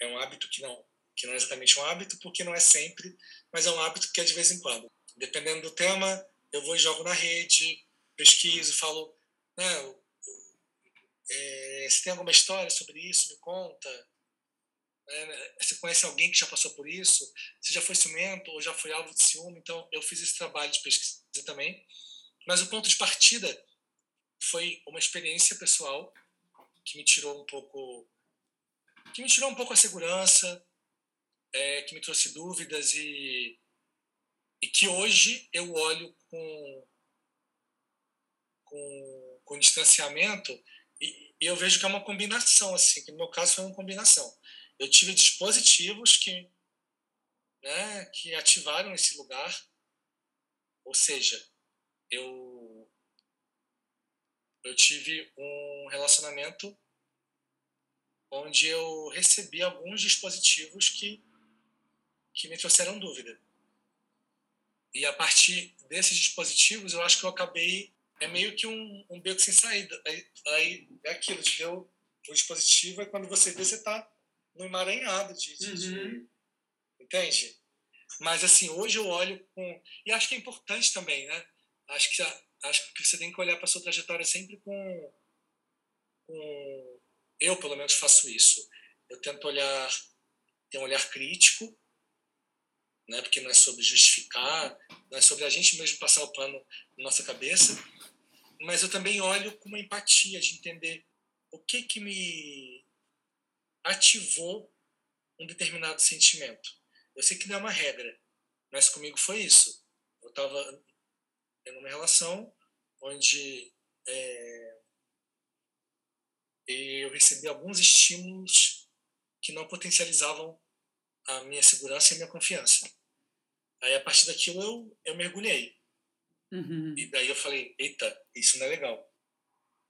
é um hábito que não que não é exatamente um hábito porque não é sempre, mas é um hábito que é de vez em quando. Dependendo do tema, eu vou e jogo na rede, pesquiso, falo, né, é, você tem alguma história sobre isso? Me conta. É, você conhece alguém que já passou por isso? Você já foi ciumento ou já foi alvo de ciúme? Então, eu fiz esse trabalho de pesquisa também. Mas o ponto de partida foi uma experiência pessoal que me tirou um pouco que me tirou um pouco a segurança, é, que me trouxe dúvidas e, e que hoje eu olho com, com, com distanciamento e, e, eu vejo que é uma combinação, assim, que no meu caso foi uma combinação. Eu tive dispositivos que, né, que ativaram esse lugar, ou seja, eu eu tive um relacionamento onde eu recebi alguns dispositivos que que me trouxeram dúvida. E a partir desses dispositivos, eu acho que eu acabei. É meio que um, um beco sem saída. Aí, aí é aquilo, te deu o dispositivo, e quando você vê, você está no emaranhado de, de, uhum. de, Entende? Mas, assim, hoje eu olho com. E acho que é importante também, né? Acho que, acho que você tem que olhar para sua trajetória sempre com, com. Eu, pelo menos, faço isso. Eu tento olhar. ter um olhar crítico né? porque não é sobre justificar, não é sobre a gente mesmo passar o pano na nossa cabeça, mas eu também olho com uma empatia de entender o que que me ativou um determinado sentimento. Eu sei que não é uma regra, mas comigo foi isso. Eu estava em uma relação onde é, eu recebi alguns estímulos que não potencializavam a minha segurança e a minha confiança. Aí, a partir daquilo, eu, eu mergulhei. Uhum. E daí eu falei, eita, isso não é legal.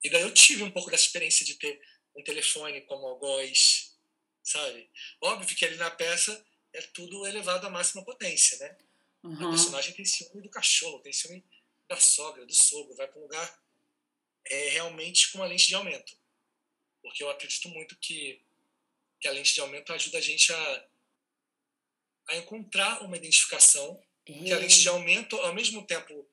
E daí eu tive um pouco dessa experiência de ter um telefone como algoz, sabe? Óbvio que ali na peça é tudo elevado à máxima potência, né? Uhum. A personagem tem ciúme do cachorro, tem ciúme da sogra, do sogro, vai para um lugar é, realmente com uma lente de aumento. Porque eu acredito muito que, que a lente de aumento ajuda a gente a a encontrar uma identificação é. que a lente de aumento, ao mesmo tempo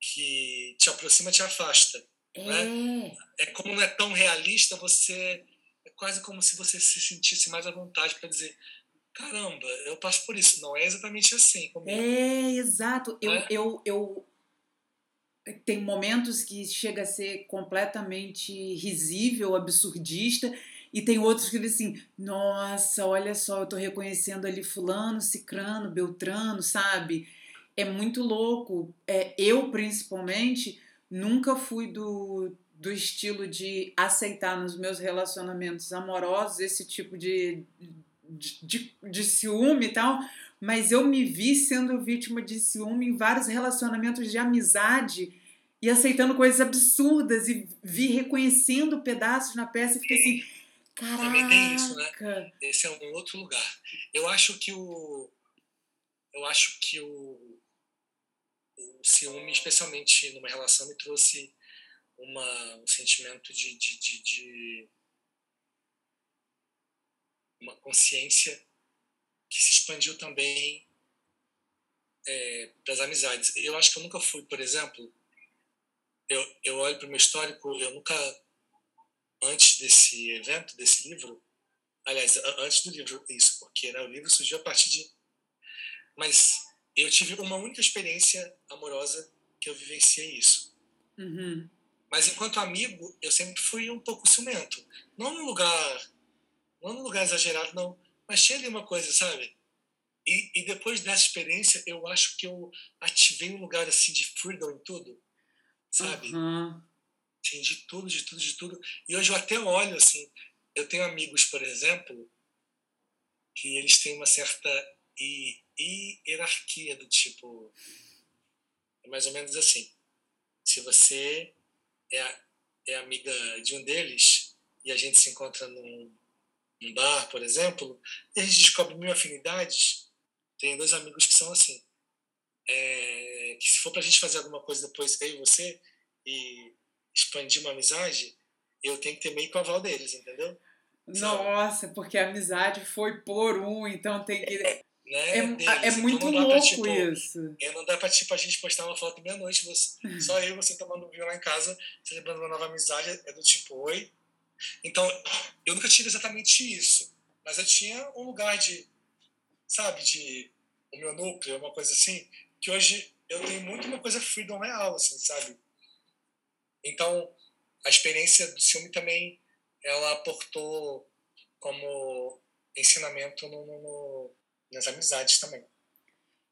que te aproxima, te afasta. É. Né? é como não é tão realista, você é quase como se você se sentisse mais à vontade para dizer caramba, eu passo por isso. Não é exatamente assim. Comigo. É, exato. Eu, é? eu, eu tem momentos que chega a ser completamente risível, absurdista, e tem outros que dizem assim: nossa, olha só, eu tô reconhecendo ali Fulano, Cicrano, Beltrano, sabe? É muito louco. É, eu, principalmente, nunca fui do, do estilo de aceitar nos meus relacionamentos amorosos esse tipo de, de, de, de ciúme e tal, mas eu me vi sendo vítima de ciúme em vários relacionamentos de amizade e aceitando coisas absurdas e vi reconhecendo pedaços na peça e fiquei assim Caraca. Também tem isso, né? Esse é um outro lugar. Eu acho que o. Eu acho que o, o ciúme, especialmente numa relação, me trouxe uma, um sentimento de, de, de, de uma consciência que se expandiu também é, para as amizades. Eu acho que eu nunca fui, por exemplo, eu, eu olho para o meu histórico, eu nunca antes desse evento, desse livro, aliás, antes do livro, isso, porque né, o livro surgiu a partir de. Mas eu tive uma única experiência amorosa que eu vivenciei isso. Uhum. Mas enquanto amigo, eu sempre fui um pouco ciumento. Não num lugar, não num lugar exagerado, não. Mas tinha ali uma coisa, sabe? E, e depois dessa experiência, eu acho que eu ativei um lugar assim de freedom em tudo, sabe? Uhum. Tinha de tudo, de tudo, de tudo. E hoje eu até olho assim. Eu tenho amigos, por exemplo, que eles têm uma certa hierarquia do tipo. É mais ou menos assim. Se você é, é amiga de um deles e a gente se encontra num, num bar, por exemplo, e a gente descobre mil afinidades, tem dois amigos que são assim. É, que se for pra gente fazer alguma coisa depois, eu e você, e expandir uma amizade, eu tenho que ter meio que o aval deles, entendeu? Nossa, porque a amizade foi por um, então tem que. É, né, é, deles. é então muito então louco pra, tipo, isso. É, não dá pra tipo, a gente postar uma foto meia-noite, só eu e você tomando vinho lá em casa, celebrando uma nova amizade, é do tipo, oi. Então, eu nunca tive exatamente isso, mas eu tinha um lugar de, sabe, de o meu núcleo, uma coisa assim, que hoje eu tenho muito uma coisa freedom real, assim, sabe? Então, a experiência do ciúme também ela aportou como ensinamento no, no, nas amizades também.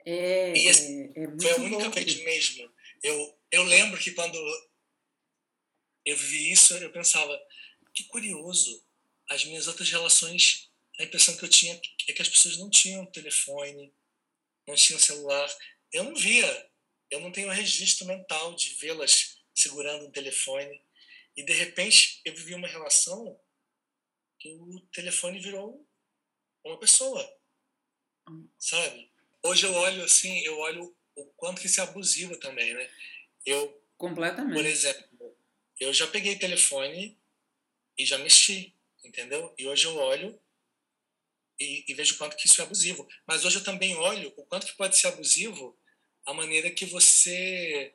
É, e esse, é, é muito foi a única vez mesmo. Eu, eu lembro que quando eu vi isso, eu pensava, que curioso, as minhas outras relações, a impressão que eu tinha é que as pessoas não tinham telefone, não tinham celular. Eu não via, eu não tenho registro mental de vê-las segurando um telefone. E de repente eu vivi uma relação que o telefone virou uma pessoa. Sabe? Hoje eu olho assim, eu olho o quanto que isso é abusivo também, né? Eu, Completamente. por exemplo, eu já peguei telefone e já mexi, entendeu? E hoje eu olho e, e vejo o quanto que isso é abusivo. Mas hoje eu também olho o quanto que pode ser abusivo a maneira que você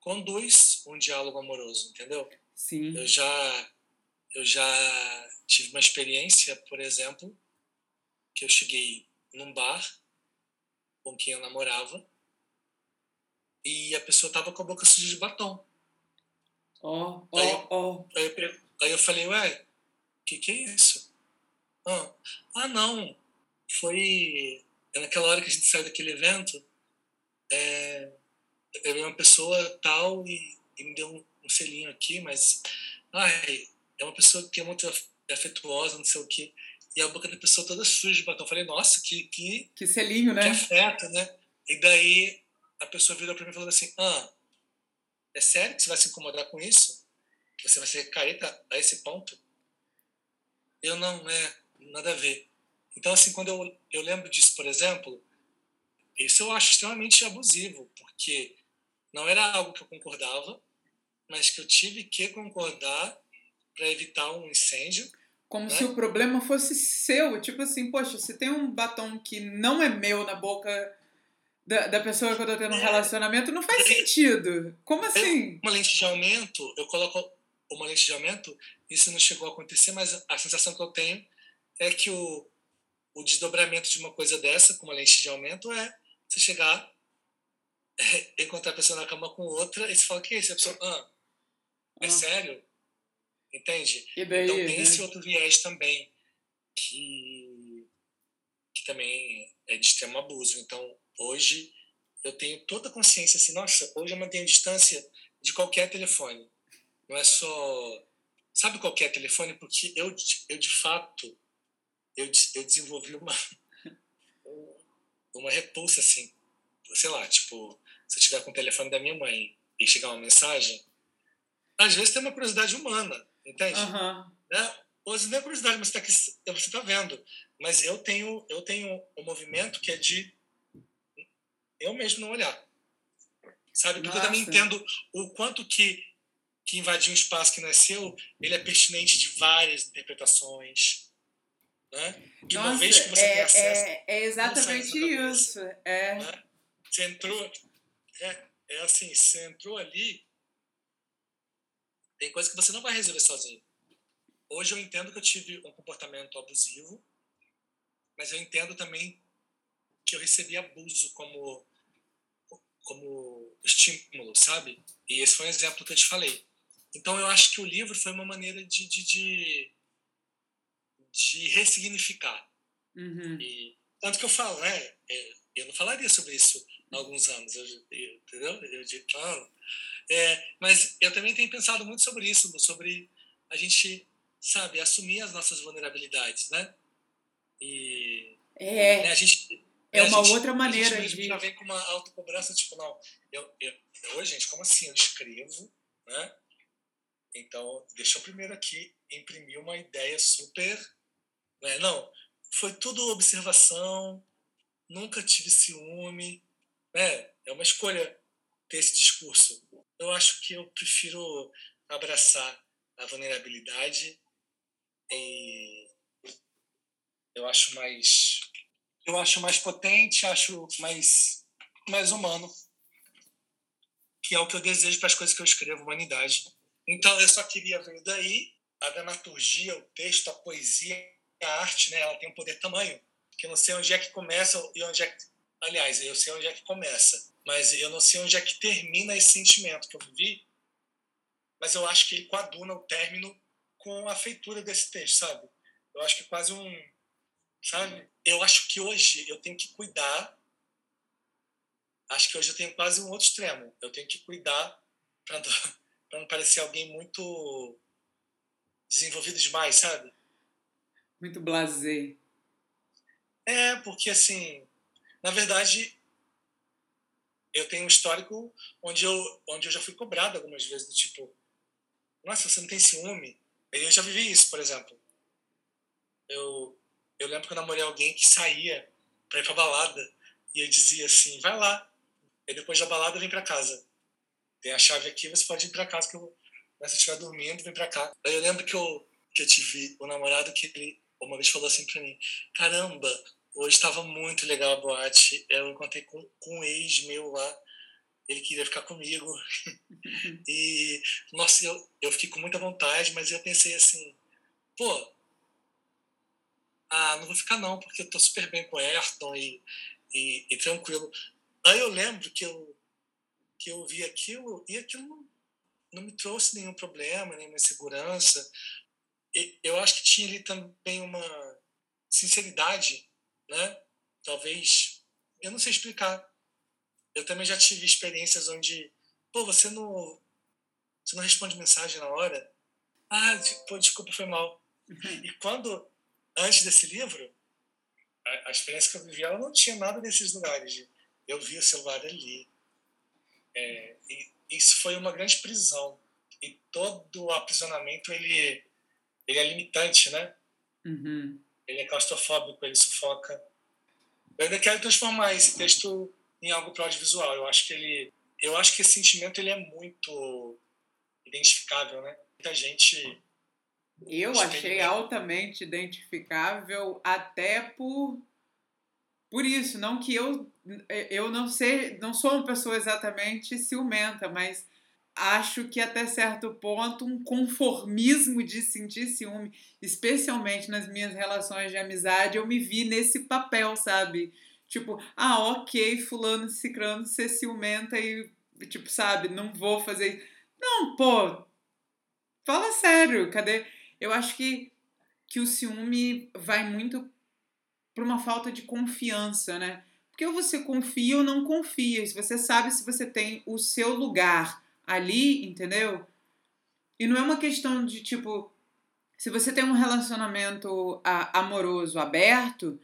conduz um diálogo amoroso, entendeu? Sim. Eu já eu já tive uma experiência, por exemplo, que eu cheguei num bar com quem eu namorava e a pessoa tava com a boca suja de batom. Ó, ó, ó. Aí eu, aí eu falei, ué, o que, que é isso? Ah, ah, não, foi naquela hora que a gente saiu daquele evento, é, eu vi uma pessoa tal e, e me deu um, um selinho aqui, mas ai, é uma pessoa que é muito af- afetuosa, não sei o quê. E a boca da pessoa toda suja de batom. Eu falei, nossa, que, que, Que selinho, que né? afeto, né? E daí a pessoa virou pra mim e falou assim, ah, é sério que você vai se incomodar com isso? Você vai ser careta a esse ponto? Eu não, é, nada a ver. Então, assim, quando eu, eu lembro disso, por exemplo, isso eu acho extremamente abusivo, porque não era algo que eu concordava, mas que eu tive que concordar para evitar um incêndio. Como né? se o problema fosse seu. Tipo assim, poxa, se tem um batom que não é meu na boca da, da pessoa que eu tô tendo um É. relacionamento, não faz sentido. Como assim? Uma lente de aumento, eu coloco de aumento, isso não chegou a acontecer, mas a sensação que eu tenho é que o, o desdobramento de uma coisa dessa, com uma lente de aumento, é você chegar, encontrar a pessoa na cama com outra, e você fala, que é isso? A pessoa, ah, é Ah. sério? Entende? E daí, Então tem né? esse outro viés também, que, que também é de extremo abuso. Então, hoje, eu tenho toda a consciência assim, nossa, hoje eu mantenho distância de qualquer telefone. Não é só... Sabe qualquer telefone? Porque eu, de- eu de fato, eu, eu desenvolvi uma, uma repulsa, assim. Sei lá, tipo, se eu tiver com o telefone da minha mãe e chegar uma mensagem, às vezes tem uma curiosidade humana, entende? Aham. né? Ou às vezes não é curiosidade, mas você está você tá vendo. Mas eu tenho, eu tenho um movimento que é de eu mesmo não olhar. Sabe? Porque eu também Nossa. entendo o quanto que, que invadir um espaço que não é seu, ele é pertinente de várias interpretações. Né? E uma vez que você tem é, acesso, é, é exatamente dessa cabeça. isso. É. né? você entrou. É, é assim, você entrou ali. Tem coisa que você não vai resolver sozinho. Hoje eu entendo que eu tive um comportamento abusivo, mas eu entendo também que eu recebi abuso como como estímulo, sabe? E esse foi um exemplo que eu te falei. Então eu acho que o livro foi uma maneira de, de, de, de ressignificar. Uhum. E, tanto que eu falo, né? é, Eu não falaria sobre isso há alguns anos, eu, eu- entendeu? Eu digo, ah, é, mas eu também tenho pensado muito sobre isso, sobre a gente, sabe, assumir as nossas vulnerabilidades, né? E É, né, a gente. é né, a uma gente- outra a maneira gente mesmo de. já vem com uma autocobrança, tipo, não, eu, eu, hoje, gente, como assim? Eu escrevo, né? Então, deixa eu primeiro aqui imprimir uma ideia super. Né? Não, foi tudo observação, nunca tive ciúme, né? É uma escolha ter esse discurso. Eu acho que eu prefiro abraçar a vulnerabilidade e eu acho mais eu acho mais potente, acho mais mais humano, que é o que eu desejo para as coisas que eu escrevo, humanidade. Então eu só queria ver daí a dramaturgia, o texto, a poesia, a arte, né? Ela tem um poder tamanho que eu não sei onde é que começa e onde é que aliás, eu sei onde é que começa, mas eu não sei onde é que termina esse sentimento que eu vivi. Mas eu acho que ele coaduna o término com a feitura desse texto, sabe? Eu acho que é quase um sabe? Eu acho que hoje eu tenho que cuidar. Acho que hoje eu tenho quase um outro extremo. Eu tenho que cuidar para pra não parecer alguém muito desenvolvido demais, sabe? Muito blasé. É, porque assim, na verdade, eu tenho um histórico onde eu, onde eu já fui cobrado algumas vezes, do tipo, nossa, você não tem ciúme? Eu já vivi isso, por exemplo. Eu, eu lembro que eu namorei alguém que saía pra ir pra balada e eu dizia assim, vai lá. e depois da balada vem para casa. Tem a chave aqui, você pode ir para casa que eu, se você estiver dormindo, vem para cá. Aí eu lembro que eu, que eu tive o um namorado que ele uma vez falou assim para mim: caramba, hoje estava muito legal a boate. Eu encontrei com, com um ex meu lá, ele queria ficar comigo. *laughs* e, nossa, eu, eu fiquei com muita vontade, mas eu pensei assim: pô, ah, não vou ficar não, porque eu tô super bem com o Ayrton e, e, e tranquilo. Aí eu lembro que eu, que eu vi aquilo e aquilo não, me trouxe nenhum problema, nenhuma insegurança. E, eu acho que tinha ali também uma sinceridade, né? Talvez, eu não sei explicar. Eu também já tive experiências onde, pô, você não, você não responde mensagem na hora. Ah, pô, desculpa, foi mal. Uhum. E quando antes desse livro, a, a, experiência que eu vivi, ela não tinha nada desses lugares. Eu vi o celular ali. É, e isso foi uma grande prisão. E todo o aprisionamento, ele, ele é limitante, né? Uhum. Ele é claustrofóbico, ele sufoca. Eu ainda quero transformar esse texto em algo para audiovisual. Eu acho que ele, eu acho que esse sentimento ele é muito identificável, né? Muita gente eu achei altamente identificável até por por isso, não que eu eu não sei, não sou uma pessoa exatamente ciumenta, mas acho que até certo ponto um conformismo de sentir ciúme, especialmente nas minhas relações de amizade, eu me vi nesse papel, sabe? Tipo, ah, ok, fulano, ciclano, ser ciumenta e, tipo, sabe, não vou fazer. Não, pô, fala sério, cadê? Eu acho que, que o ciúme vai muito para uma falta de confiança, né? Porque você confia ou não confia. Se você sabe se você tem o seu lugar ali, entendeu? E não é uma questão de tipo, se você tem um relacionamento amoroso aberto,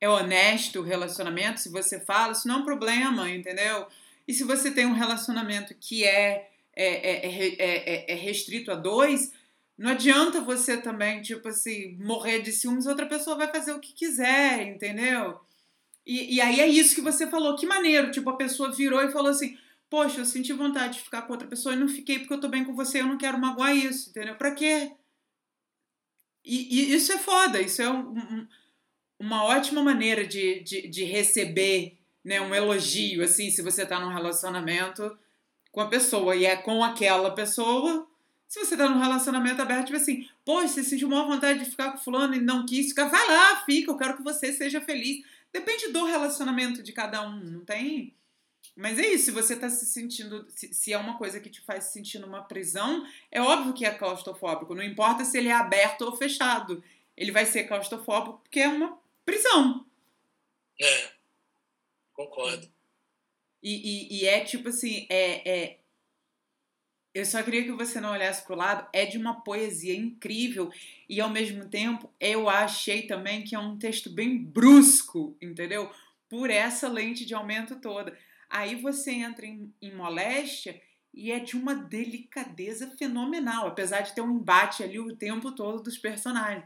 é honesto o relacionamento, se você fala, isso não é um problema, entendeu? E se você tem um relacionamento que é, é, é, é, é restrito a dois, não adianta você também, tipo assim, morrer de ciúmes, outra pessoa vai fazer o que quiser, entendeu? E, e aí é isso que você falou, que maneiro, tipo, a pessoa virou e falou assim, poxa, eu senti vontade de ficar com outra pessoa e não fiquei porque eu tô bem com você, eu não quero magoar isso, entendeu? Pra quê? E, e isso é foda, isso é um, um, uma ótima maneira de, de, de receber né, um elogio, assim, se você tá num relacionamento com a pessoa e é com aquela pessoa, se você tá num relacionamento aberto, tipo assim, poxa, você sentiu uma vontade de ficar com fulano e não quis ficar, vai lá, fica, eu quero que você seja feliz. Depende do relacionamento de cada um, não tem? Mas é isso, se você tá se sentindo, se, se é uma coisa que te faz se sentir numa prisão, é óbvio que é claustrofóbico, não importa se ele é aberto ou fechado. Ele vai ser claustrofóbico porque é uma prisão. É, concordo. E, e, e é tipo assim, é, é eu só queria que você não olhasse para o lado. É de uma poesia incrível e ao mesmo tempo eu achei também que é um texto bem brusco, entendeu? Por essa lente de aumento toda. Aí você entra em, em moléstia e é de uma delicadeza fenomenal, apesar de ter um embate ali o tempo todo dos personagens.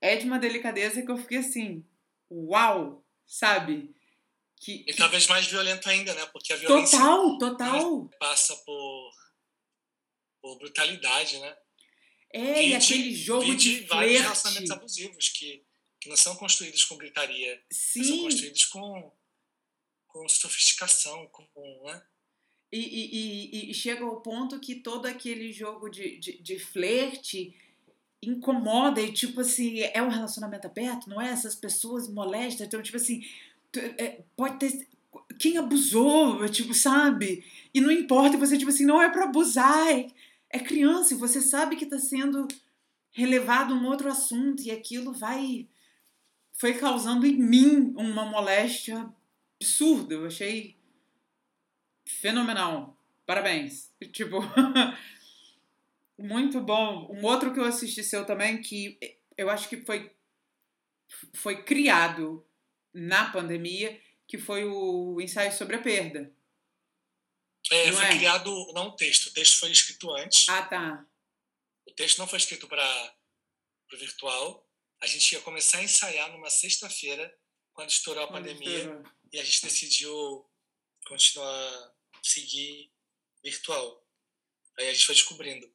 É de uma delicadeza que eu fiquei assim, uau, sabe? Que, e talvez mais violento ainda, né? Porque a violência total, total. passa por por brutalidade, né? É, vide, e aquele jogo de vários relacionamentos abusivos que, que não são construídos com gritaria, são construídos com, com sofisticação, com, né? E, e, e, chega ao ponto que todo aquele jogo de, de, de flerte incomoda e tipo assim, é um relacionamento aberto, não é? Essas pessoas molestam, então tipo assim, é, pode ter quem abusou, tipo, sabe? E não importa, você tipo assim, não é para abusar, é, criança e você sabe que está sendo relevado um outro assunto e aquilo vai foi causando em mim uma moléstia absurda. Eu achei fenomenal. Parabéns. Tipo, *laughs* muito bom. Um outro que eu assisti seu também que eu acho que foi foi criado na pandemia, que foi o ensaio sobre a perda. É, foi é? criado, não o texto, o texto foi escrito antes. Ah, tá. O texto não foi escrito para o virtual. A gente ia começar a ensaiar numa sexta-feira, quando estourou a quando pandemia, estourou. e a gente decidiu continuar, seguir virtual. Aí a gente foi descobrindo.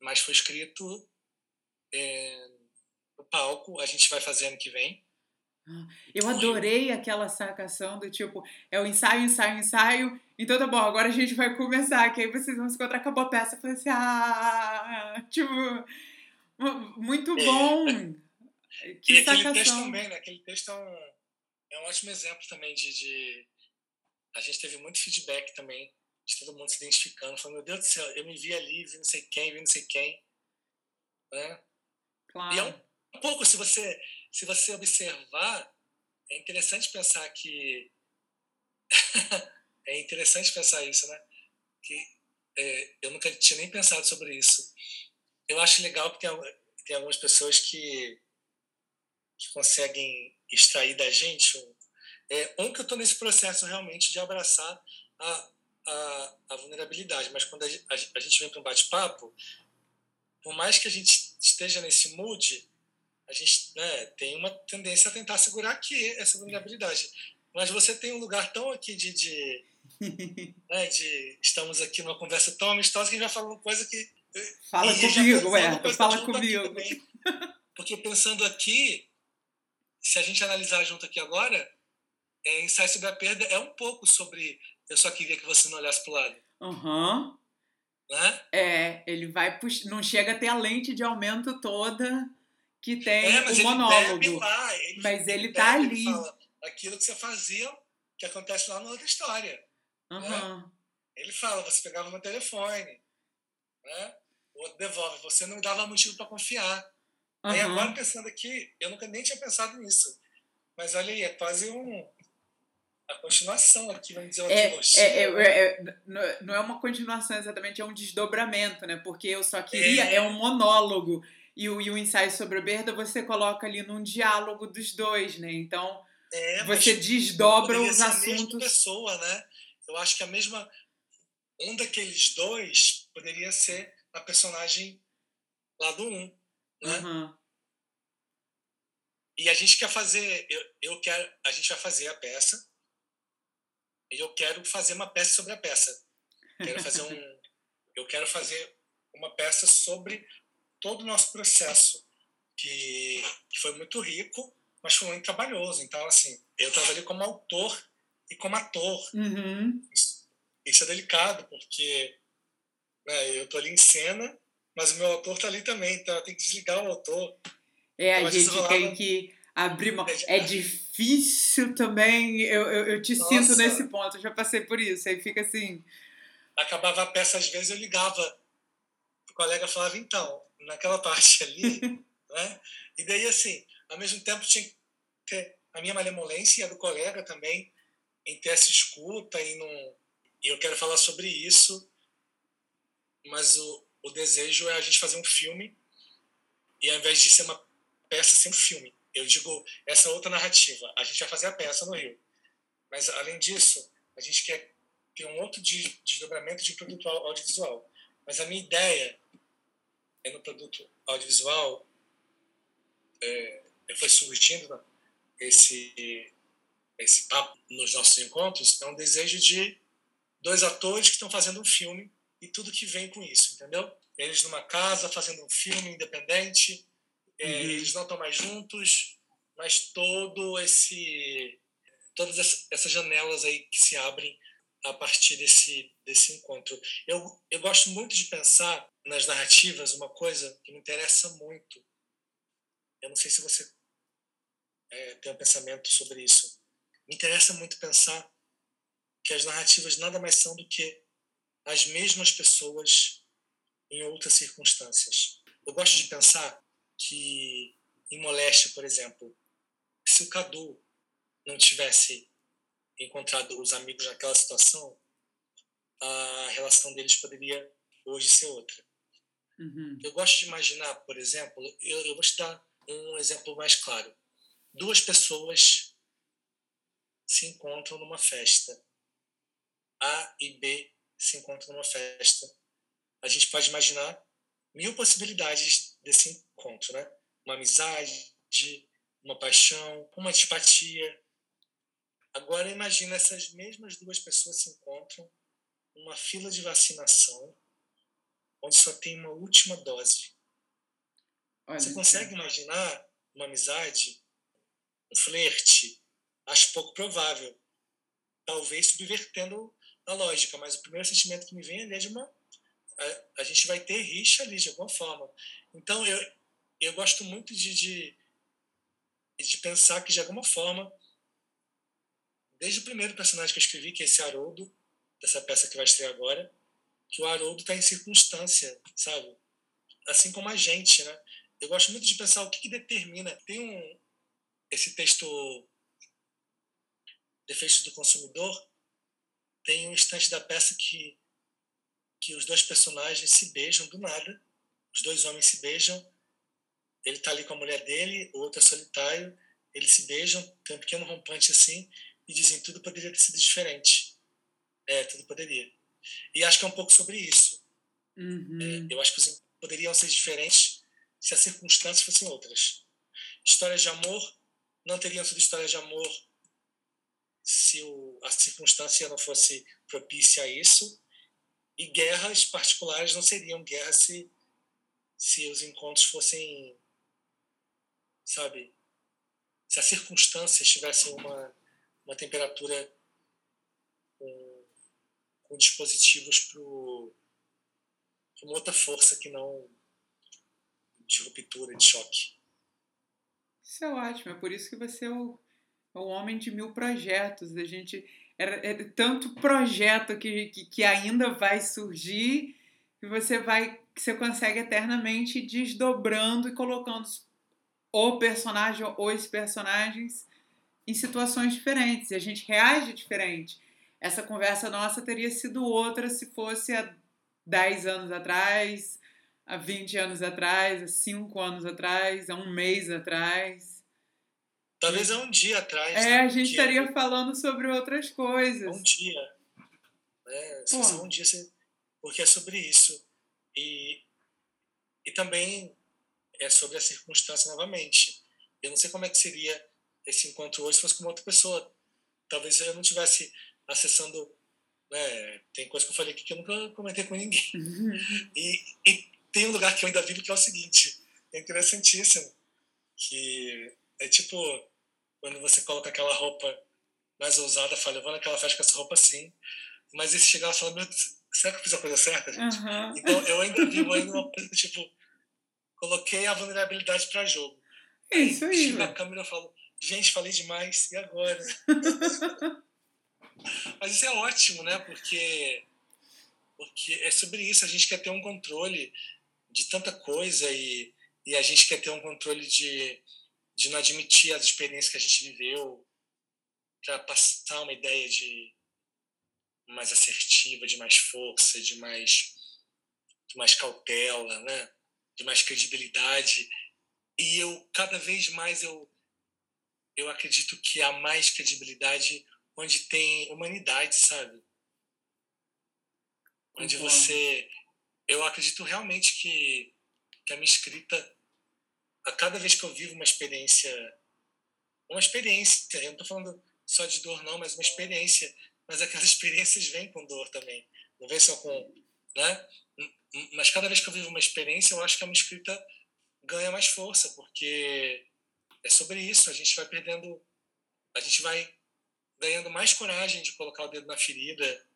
Mas foi escrito é, no palco, a gente vai fazer ano que vem. Eu adorei aquela sacação do tipo, é o ensaio, ensaio, ensaio. Então tá bom, agora a gente vai começar. Que aí vocês vão se encontrar, acabou a peça. Eu falei assim, ah, *laughs* tipo, muito é. bom. É. Que e sacação. aquele texto também, né? Aquele texto é um, é um ótimo exemplo também de, de. A gente teve muito feedback também, de todo mundo se identificando, falando, meu Deus do céu, eu me vi ali, vi não sei quem, vi não sei quem. Né? Claro. E é um, um pouco, se você se você observar, é interessante pensar que. *laughs* é interessante pensar isso, né? Que é, eu nunca tinha nem pensado sobre isso. Eu acho legal que tem, tem algumas pessoas que, que conseguem extrair da gente. Um, é, um que eu estou nesse processo realmente de abraçar a, a, a vulnerabilidade, mas quando a, a, a gente vem para um bate-papo, por mais que a gente esteja nesse mood, a gente né, tem uma tendência a tentar segurar aqui essa vulnerabilidade. Mas você tem um lugar tão aqui de, de, *laughs* né, de estamos aqui numa conversa tão amistosa que a gente vai falando coisa que fala comigo, é, fala comigo. Porque pensando aqui, se a gente analisar junto aqui agora, é, ensaio sobre a perda é um pouco sobre eu só queria que você não olhasse para o lado. Uhum. Né? É, ele vai pux... não chega a ter a lente de aumento toda que tem é, o monólogo. Lá, ele, mas ele, ele tá ali. Ele fala aquilo que você fazia, que acontece lá na outra história. Uhum. Né? Ele fala, você pegava meu telefone, né? o outro devolve, você não me dava motivo para confiar. Uhum. E agora, pensando aqui, eu nunca nem tinha pensado nisso. Mas olha aí, é quase um, a continuação aqui, vamos dizer, é, é, é, é, não é uma continuação exatamente, é um desdobramento, né? Porque eu só queria, é, é um monólogo e o, e o ensaio sobre a perda você coloca ali num diálogo dos dois, né? Então é, você desdobra os assuntos. A mesma pessoa, né? Eu acho que a mesma um daqueles dois poderia ser a personagem lá do um, né? Uhum. E a gente quer fazer, eu, eu quero, a gente vai fazer a peça. E eu quero fazer uma peça sobre a peça. Quero fazer um, *laughs* eu quero fazer uma peça sobre todo o nosso processo, que, que foi muito rico, mas foi muito trabalhoso. Então, assim, eu ali como autor e como ator. Uhum. Isso, isso, é delicado, porque né, eu estou ali em cena, mas o meu autor está ali também, então eu tenho que desligar o autor. É, então, a gente rolava... tem que abrir mão. É difícil também, eu, eu, eu te Nossa. sinto nesse ponto, eu já passei por isso, aí fica assim... Acabava a peça, às vezes eu ligava, o colega falava, então, naquela *laughs* parte ali, né? E daí, assim, ao mesmo tempo tinha que ter a minha malemolência e a do colega também em ter essa escuta e não... E eu quero falar sobre isso, mas o, o desejo é a gente fazer um filme e ao invés de ser uma peça, ser um filme. Eu digo essa outra narrativa. A gente vai fazer a peça no Rio. Mas, além disso, a gente quer ter um outro desdobramento de produto audiovisual. Mas a minha ideia é no produto audiovisual é, foi surgindo esse esse papo nos nossos encontros é um desejo de dois atores que estão fazendo um filme e tudo que vem com isso, entendeu? Eles numa casa fazendo um filme independente, é, uhum. eles não estão mais juntos, mas todo esse todas essas janelas aí que se abrem a partir desse, desse encontro. Eu, eu gosto muito de pensar nas narrativas uma coisa que me interessa muito. Eu não sei se você é, tem um pensamento sobre isso. Me interessa muito pensar que as narrativas nada mais são do que as mesmas pessoas em outras circunstâncias. Eu gosto de pensar que em Moléstia, por exemplo, se o Cadu não tivesse encontrado os amigos naquela situação, a relação deles poderia hoje ser outra. Uhum. Eu gosto de imaginar, por exemplo, eu, eu vou te dar um exemplo mais claro. Duas pessoas se encontram numa festa. A e B se encontram numa festa. A gente pode imaginar mil possibilidades desse encontro, né? Uma amizade, uma paixão, uma antipatia, Agora imagina essas mesmas duas pessoas se encontram numa fila de vacinação onde só tem uma última dose. Olha, Você consegue imaginar uma amizade, um flerte? Acho pouco provável. Talvez subvertendo a lógica, mas o primeiro sentimento que me vem é de uma. A, a gente vai ter rixa ali, de alguma forma. Então, eu, eu gosto muito de, de, de pensar que, de alguma forma, desde o primeiro personagem que eu escrevi, que é esse Haroldo, dessa peça que vai estrear agora, que o Haroldo está em circunstância, sabe? Assim como a gente, né? Eu gosto muito de pensar o que, que determina. Tem um esse texto Defeitos do Consumidor, tem um instante da peça que que os dois personagens se beijam do nada, os dois homens se beijam, ele está ali com a mulher dele, o outro é solitário, eles se beijam, tem um pequeno rompante assim, e dizem tudo poderia ter sido diferente. É, tudo poderia. E acho que é um pouco sobre isso. Uhum. É, eu acho que os poderiam ser diferentes se as circunstâncias fossem outras. Histórias de amor não teriam sido histórias de amor se o, a circunstância não fosse propícia a isso. E guerras particulares não seriam guerras se, se os encontros fossem, sabe, se as circunstâncias tivessem uma, uma temperatura com dispositivos para uma outra força que não de ruptura, de choque. Isso é ótimo, é por isso que você é o, é o homem de mil projetos. A gente é, é tanto projeto que, que, que, ainda vai surgir que você vai que você consegue eternamente desdobrando e colocando o personagem ou os personagens em situações diferentes e a gente reage diferente. Essa conversa nossa teria sido outra se fosse há 10 anos atrás, há 20 anos atrás, há 5 anos atrás, há um mês atrás. Talvez há um dia atrás. É, né? a gente estaria falando sobre outras coisas. Um dia. É, um dia, porque é sobre isso. E, e também é sobre a circunstância novamente. Eu não sei como é que seria esse encontro hoje se fosse com outra pessoa. Talvez eu não tivesse acessando. Né, tem coisa que eu falei aqui que eu nunca comentei com ninguém. Uhum. E, e tem um lugar que eu ainda vivo que é o seguinte: é interessantíssimo. Que é tipo quando você coloca aquela roupa mais ousada, fala, eu vou naquela festa com essa roupa assim. Mas esse chegar e fala, meu será que eu fiz a coisa certa, gente? Uhum. Então eu ainda vivo ainda uma coisa tipo, coloquei a vulnerabilidade para jogo. Isso aí. Chego na câmera e falo, gente, falei demais, e agora? *laughs* Mas isso é ótimo, né? Porque, porque é sobre isso, a gente quer ter um controle de tanta coisa e, e a gente quer ter um controle de, de não admitir as experiências que a gente viveu para passar uma ideia de mais assertiva, de mais força, de mais, de mais cautela, né? de mais credibilidade. E eu, cada vez mais, eu, eu acredito que há mais credibilidade onde tem humanidade, sabe? Onde você eu acredito realmente que, que a minha escrita, a cada vez que eu vivo uma experiência, uma experiência, eu não estou falando só de dor não, mas uma experiência, mas aquelas *laughs* experiências vêm com dor também, não vem só com, né? Mas cada vez que eu vivo uma experiência, eu acho que a minha escrita ganha mais força, porque é sobre isso, a gente vai perdendo, a gente vai ganhando mais coragem de colocar o dedo na ferida,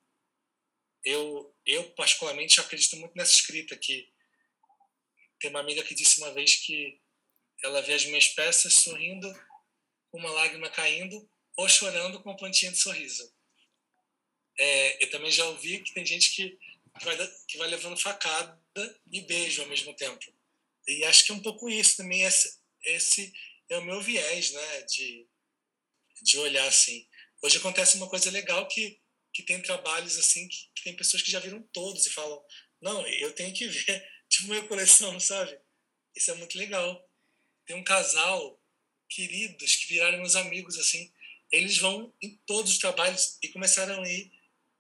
eu, eu particularmente acredito muito nessa escrita que tem uma amiga que disse uma vez que ela vê as minhas peças sorrindo com uma lágrima caindo ou chorando com uma plantinha de sorriso. É, eu também já ouvi que tem gente que, que, vai, que vai levando facada e beijo ao mesmo tempo. E acho que é um pouco isso também. Esse, esse é o meu viés, né? De, de olhar assim. Hoje acontece uma coisa legal que que tem trabalhos assim que, que, tem pessoas que já viram todos e falam não eu tenho que *laughs* ver tipo minha coleção sabe? Isso é muito legal. Tem um casal queridos que viraram meus amigos assim eles vão em todos os trabalhos e começaram a ir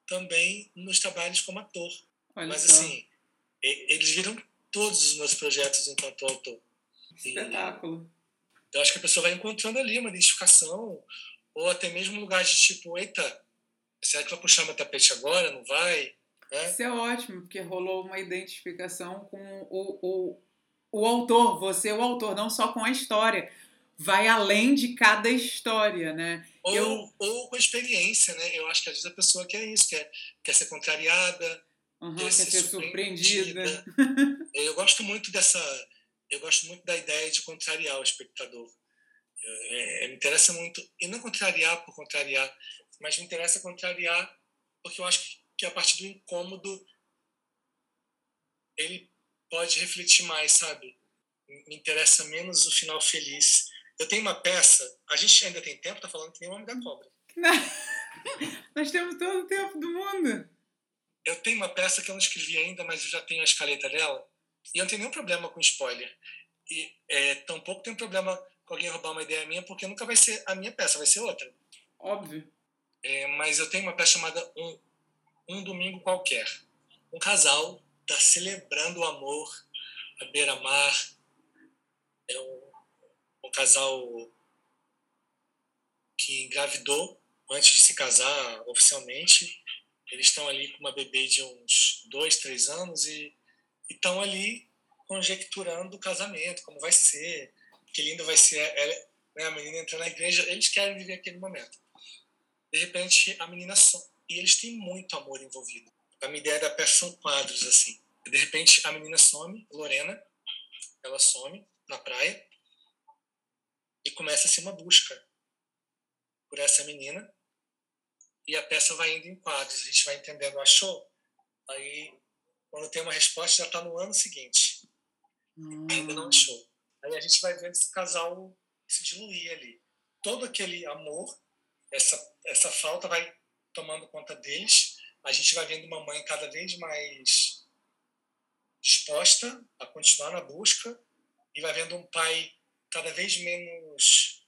também nos trabalhos como ator. Olha mas só. assim eles viram todos os meus projetos enquanto autor. Espetáculo. e eu acho que a pessoa vai encontrando ali uma identificação ou até mesmo lugar de tipo, eita, será que vai puxar meu tapete agora? Não vai? Né? Isso é ótimo, porque rolou uma identificação com o, o, o autor, você o autor, não só com a história. Vai além de cada história, né? Ou, eu... ou com a experiência, né? Eu acho que às vezes a pessoa quer isso, quer, quer ser contrariada, uhum, quer, ser, ser surpreendida. surpreendida. *laughs* eu gosto muito dessa. Eu gosto muito da ideia de contrariar o espectador. É, é, me interessa muito, e não contrariar por contrariar, mas me interessa contrariar porque eu acho que, a partir do incômodo ele pode refletir mais, sabe? Me interessa menos o final feliz. Eu tenho uma peça, a gente ainda tem tempo, tá falando que nem o Homem da Cobra. *laughs* Nós temos todo o tempo do mundo. Eu tenho uma peça que eu não escrevi ainda, mas eu já tenho a escaleta dela. E eu não tenho nenhum problema com spoiler. E é, tampouco tenho problema alguém roubar uma ideia minha, porque nunca vai ser a minha peça, vai ser outra. Óbvio. É, mas eu tenho uma peça chamada Um, um Domingo Qualquer. Um casal está celebrando o amor à beira-mar. É um, um casal que engravidou antes de se casar oficialmente. Eles estão ali com uma bebê de uns dois, três anos e estão ali conjecturando o casamento, como vai ser, que lindo vai ser ela, né, a menina entrar na igreja, eles querem viver aquele momento. De repente, a menina some. E eles têm muito amor envolvido. A minha ideia da peça são quadros, assim. De repente, a menina some, Lorena, ela some na praia e começa-se uma busca por essa menina. E a peça vai indo em quadros. A gente vai entendendo, achou? Aí, quando tem uma resposta, já está no ano seguinte. Hum. Ainda não achou. Aí a gente vai vendo esse casal se diluir ali. Todo aquele amor, essa, essa falta vai tomando conta deles. A gente vai vendo uma mãe cada vez mais disposta a continuar na busca e vai vendo um pai cada vez menos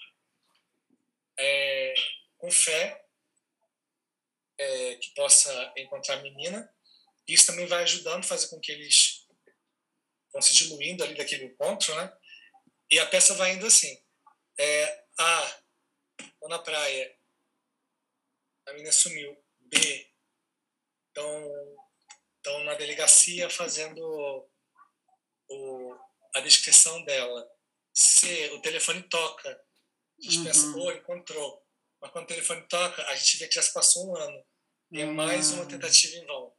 é, com fé é, que possa encontrar a menina. Isso também vai ajudando a fazer com que eles vão se diluindo ali daquele encontro, né? E a peça vai indo assim. É, A, tô na praia, a menina sumiu. B, estão na delegacia fazendo o, a descrição dela. C, o telefone toca. A gente uhum. pensa, pô, encontrou. Mas quando o telefone toca, a gente vê que já se passou um ano. E é mais uma tentativa em vão.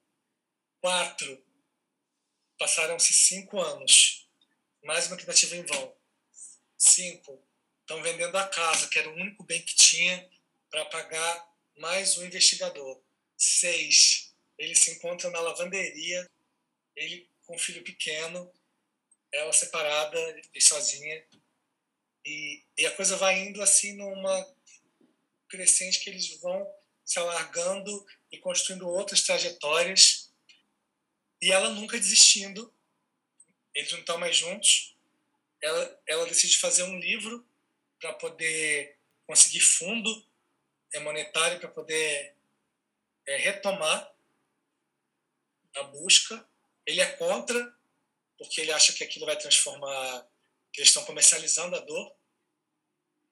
Quatro, passaram-se cinco anos. Mais uma tentativa em vão. Cinco, estão vendendo a casa, que era o único bem que tinha, para pagar mais um investigador. Seis, ele se encontra na lavanderia, ele com um filho pequeno, ela separada e sozinha. E, e a coisa vai indo assim numa crescente que eles vão se alargando e construindo outras trajetórias. E ela nunca desistindo. Eles não estão mais juntos ela, ela decide fazer um livro para poder conseguir fundo é, monetário para poder é, retomar a busca. Ele é contra, porque ele acha que aquilo vai transformar, que eles estão comercializando a dor,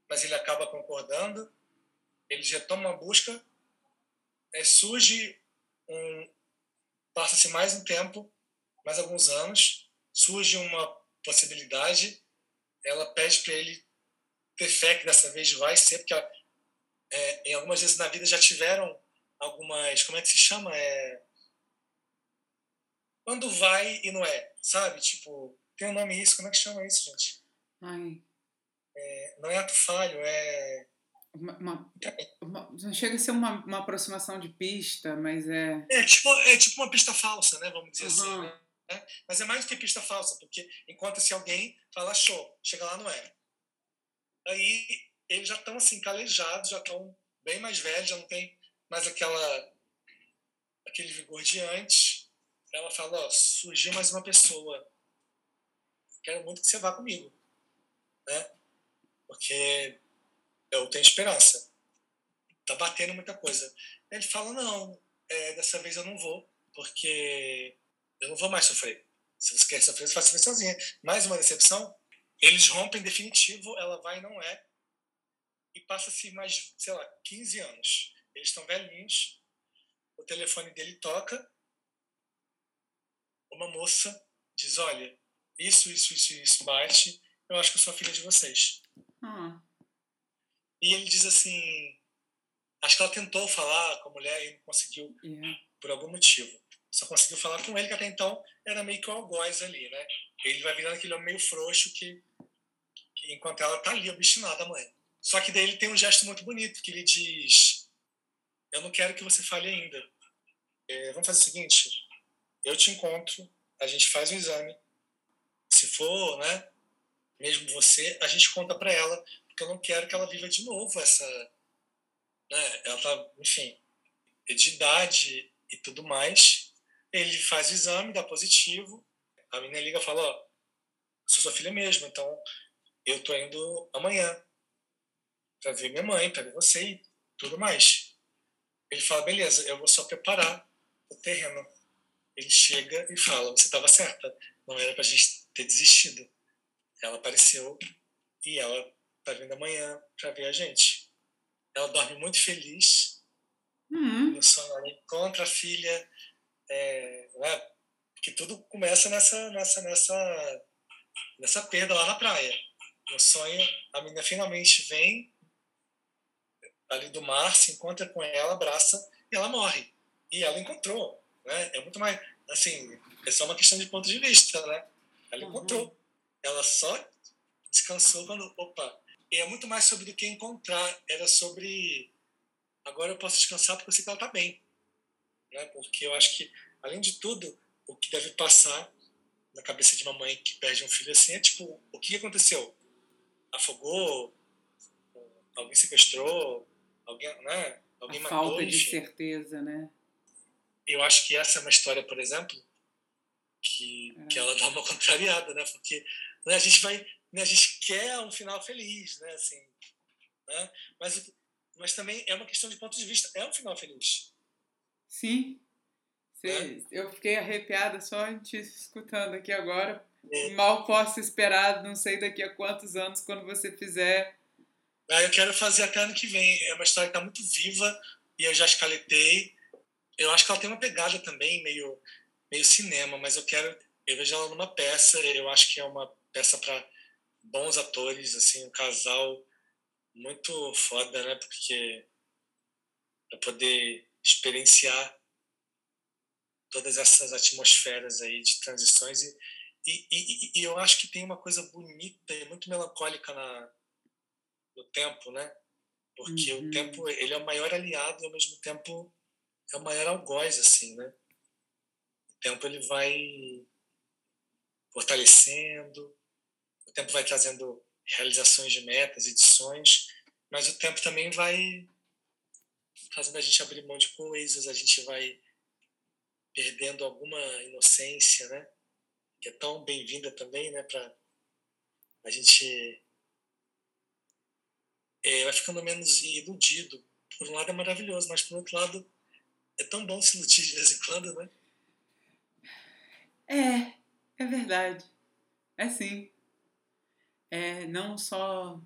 mas ele acaba concordando. Eles retomam a busca, é, surge um. Passa-se mais um tempo, mais alguns anos, surge uma possibilidade, ela pede para ele ter fé que dessa vez vai ser, porque é, em algumas vezes na vida já tiveram algumas, como é que se chama? É, quando vai e não é, sabe? Tipo, tem um nome isso, como é que chama isso, gente? Ai. É, não é ato falho, é. Uma, uma, uma, não chega a ser uma, uma aproximação de pista, mas é. É tipo, é tipo uma pista falsa, né? Vamos dizer uhum. assim. Né? Né? Mas é mais do que pista falsa, porque encontra-se alguém, fala show, chega lá, não é. Aí eles já estão assim, calejados, já estão bem mais velhos, já não tem mais aquela aquele vigor de antes. Ela fala, ó, surgiu mais uma pessoa. Quero muito que você vá comigo. Né? Porque eu tenho esperança. Tá batendo muita coisa. Ele fala, não, é, dessa vez eu não vou, porque eu não vou mais sofrer. Se você quer sofrer, você vai sofrer sozinha. Mais uma decepção, eles rompem definitivo, ela vai e não é. e passa-se mais, sei lá, 15 anos. Eles estão velhinhos, o telefone dele toca, uma moça diz: Olha, isso, isso, isso, isso bate, eu acho que eu sou filha de vocês. Ah. E ele diz assim: Acho que ela tentou falar com a mulher e não conseguiu, Yeah. por algum motivo. Só conseguiu falar com ele, que até então era meio que o algoz ali, né? Ele vai virando aquele homem meio frouxo que, que enquanto ela tá ali, obstinada, mãe. Só que daí ele tem um gesto muito bonito, que ele diz: Eu não quero que você fale ainda. É, vamos fazer o seguinte: eu te encontro, a gente faz um exame. Se for, né? Mesmo você, a gente conta para ela, porque eu não quero que ela viva de novo essa. Né? Ela tá, enfim, de idade e tudo mais. Ele faz o exame, dá positivo. A menina liga e fala: Ó, sou sua filha mesmo, então eu tô indo amanhã para ver minha mãe, para ver você e tudo mais. Ele fala: beleza, eu vou só preparar o terreno. Ele chega e fala: você estava certa, não era para a gente ter desistido. Ela apareceu e ela tá vindo amanhã para ver a gente. Ela dorme muito feliz. Hum. No sonho ela encontra a filha. É, né? Que tudo começa nessa, nessa, nessa, nessa perda lá na praia. No sonho, a menina finalmente vem ali do mar, se encontra com ela, abraça e ela morre. E ela encontrou. Né? É muito mais. Assim, é só uma questão de ponto de vista, né? Ela Uhum. encontrou. Ela só descansou quando. Opa! E é muito mais sobre do que encontrar. Era sobre. Agora eu posso descansar porque eu sei que ela está bem. Né? Porque eu acho que, além de tudo, o que deve passar na cabeça de uma mãe que perde um filho assim é tipo: o que aconteceu? Afogou? Alguém sequestrou? Alguém, né? Alguém A matou? falta de enfim certeza, né? eu acho que essa é uma história, por exemplo, que, É. que ela dá uma contrariada, né? Porque né, a gente vai, né, a gente quer um final feliz, né? Assim, né? Mas, mas também é uma questão de ponto de vista. É um final feliz. Sim. Cê- É. Eu fiquei arrepiada só te escutando aqui agora. É. Mal posso esperar, não sei daqui a quantos anos, quando você fizer. Ah, eu quero fazer até ano que vem. É uma história que está muito viva e eu já escaletei. Eu acho que ela tem uma pegada também meio, meio cinema, mas eu quero. Eu vejo ela numa peça. Eu acho que é uma peça para bons atores, assim, um casal muito foda, né? Porque para poder experienciar todas essas atmosferas aí de transições e, e, e, e eu acho que tem uma coisa bonita e muito melancólica na no tempo, né? Porque Uhum. o tempo ele é o maior aliado e ao mesmo tempo é o maior algoz, assim, né? O tempo ele vai fortalecendo, o tempo vai trazendo realizações de metas e de sonhos, mas o tempo também vai fazendo a gente abrir mão de coisas, a gente vai perdendo alguma inocência, né? Que é tão bem-vinda também, né? Para a gente é, vai ficando menos iludido. Por um lado é maravilhoso, mas por outro lado é tão bom se iludir de vez em quando, né? É, é verdade. É sim. É não só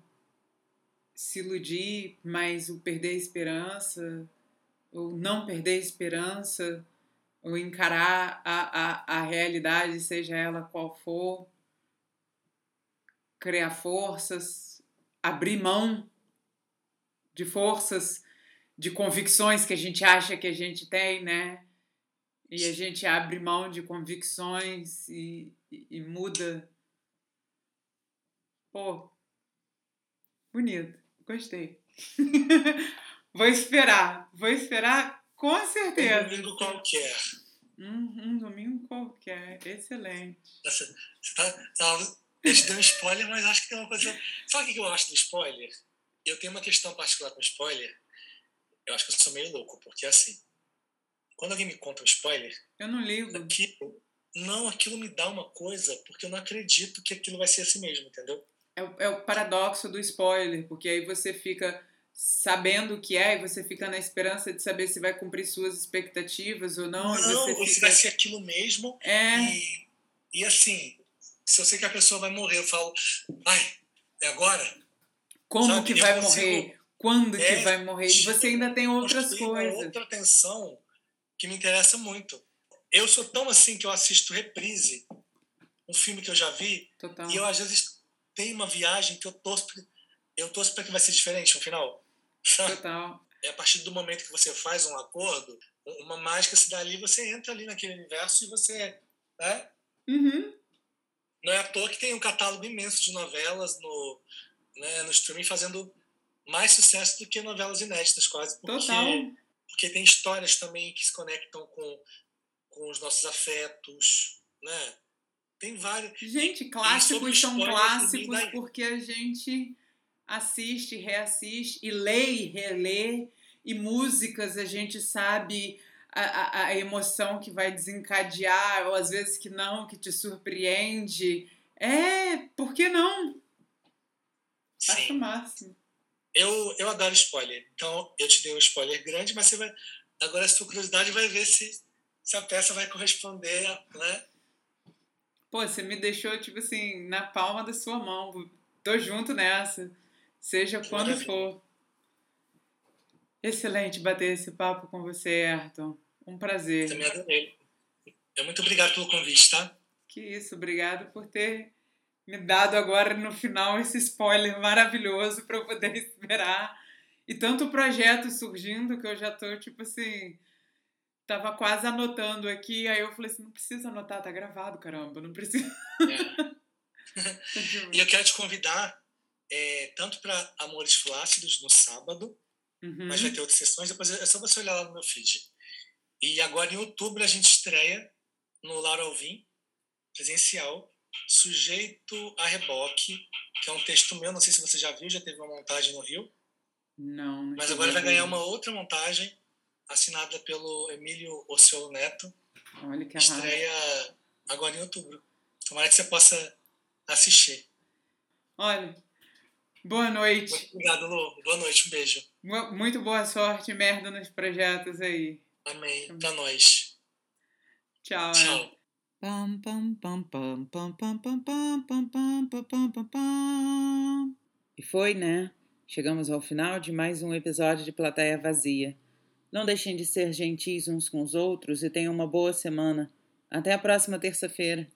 se iludir, mas o perder a esperança, ou não perder a esperança, ou encarar a, a, a realidade, seja ela qual for, criar forças, abrir mão de forças, de convicções que a gente acha que a gente tem, né? E a gente abre mão de convicções e, e, e muda. Pô, bonito, gostei. *laughs* vou esperar, vou esperar com Um certeza. domingo qualquer. Um, um domingo qualquer, excelente. Você, tá, tá, eu te dei um spoiler, mas acho que tem uma coisa. Sabe o que eu acho do spoiler? Eu tenho uma questão particular com spoiler. Eu acho que eu sou meio louco, porque assim, quando alguém me conta um spoiler, Eu não ligo. aquilo, não, aquilo me dá uma coisa, porque eu não acredito que aquilo vai ser assim mesmo, entendeu? É o, é o paradoxo do spoiler, porque aí você fica sabendo o que é e você fica na esperança de saber se vai cumprir suas expectativas ou não. Não, ou se fica... vai ser aquilo mesmo. É, E, e assim, se eu sei que a pessoa vai morrer, eu falo, ai, é agora? como sabe, que vai consigo- morrer? quando é, que vai morrer. E você ainda tem outras coisas. outra tensão que me interessa muito. Eu sou tão assim que eu assisto reprise, um filme que eu já vi, Total. e eu às vezes tenho uma viagem que eu torço, eu torço para que vai ser diferente no final. *laughs* Total. É a partir do momento que você faz um acordo, uma mágica se dá ali, você entra ali naquele universo e você. Né? Uhum. Não é à toa que tem um catálogo imenso de novelas no, né, no streaming fazendo mais sucesso do que novelas inéditas, quase. Porque, Total. Porque tem histórias também que se conectam com, com os nossos afetos, né? Tem vários. Gente, clássicos são clássicos porque a gente assiste, reassiste e lê e relê. E músicas a gente sabe a, a, a emoção que vai desencadear, ou às vezes que não, que te surpreende. É, por que não? Sim. Acho o máximo. Eu, eu adoro spoiler. Então, eu te dei um spoiler grande, mas você vai. Agora, a sua curiosidade vai ver se, se a peça vai corresponder, né? Pô, você me deixou, tipo assim, na palma da sua mão. Tô junto nessa. Seja que quando maravilha. for. Excelente bater esse papo com você, Ayrton. Um prazer. Também adorei. Muito obrigado pelo convite, tá? Que isso, obrigado por ter me dado agora no final esse spoiler maravilhoso para eu poder *laughs* esperar. E tanto projeto surgindo que eu já tô tipo assim, tava quase anotando aqui, aí eu falei assim, não precisa anotar, tá gravado, caramba, não precisa. É. *laughs* e eu quero te convidar é, tanto para Amores Flácidos no sábado, uhum. mas vai ter outras sessões, depois é só você olhar lá no meu feed. E agora em outubro a gente estreia no Lar Alvim, presencial, Sujeito a Reboque, que é um texto meu, não sei se você já viu, já teve uma montagem no Rio. Não. não Mas agora vai ganhar uma outra montagem, assinada pelo Emílio Ociolo Neto. Olha que Estreia agora em outubro. Tomara que você possa assistir. Olha, boa noite. Muito obrigado, Lu. Boa noite, um beijo. Muito boa sorte, merda nos projetos aí. Amém. Pra nós. Tchau. Tchau. E foi, né? Chegamos ao final de mais um episódio de Plateia Vazia. Não deixem de ser gentis uns com os outros e tenham uma boa semana. Até a próxima terça-feira.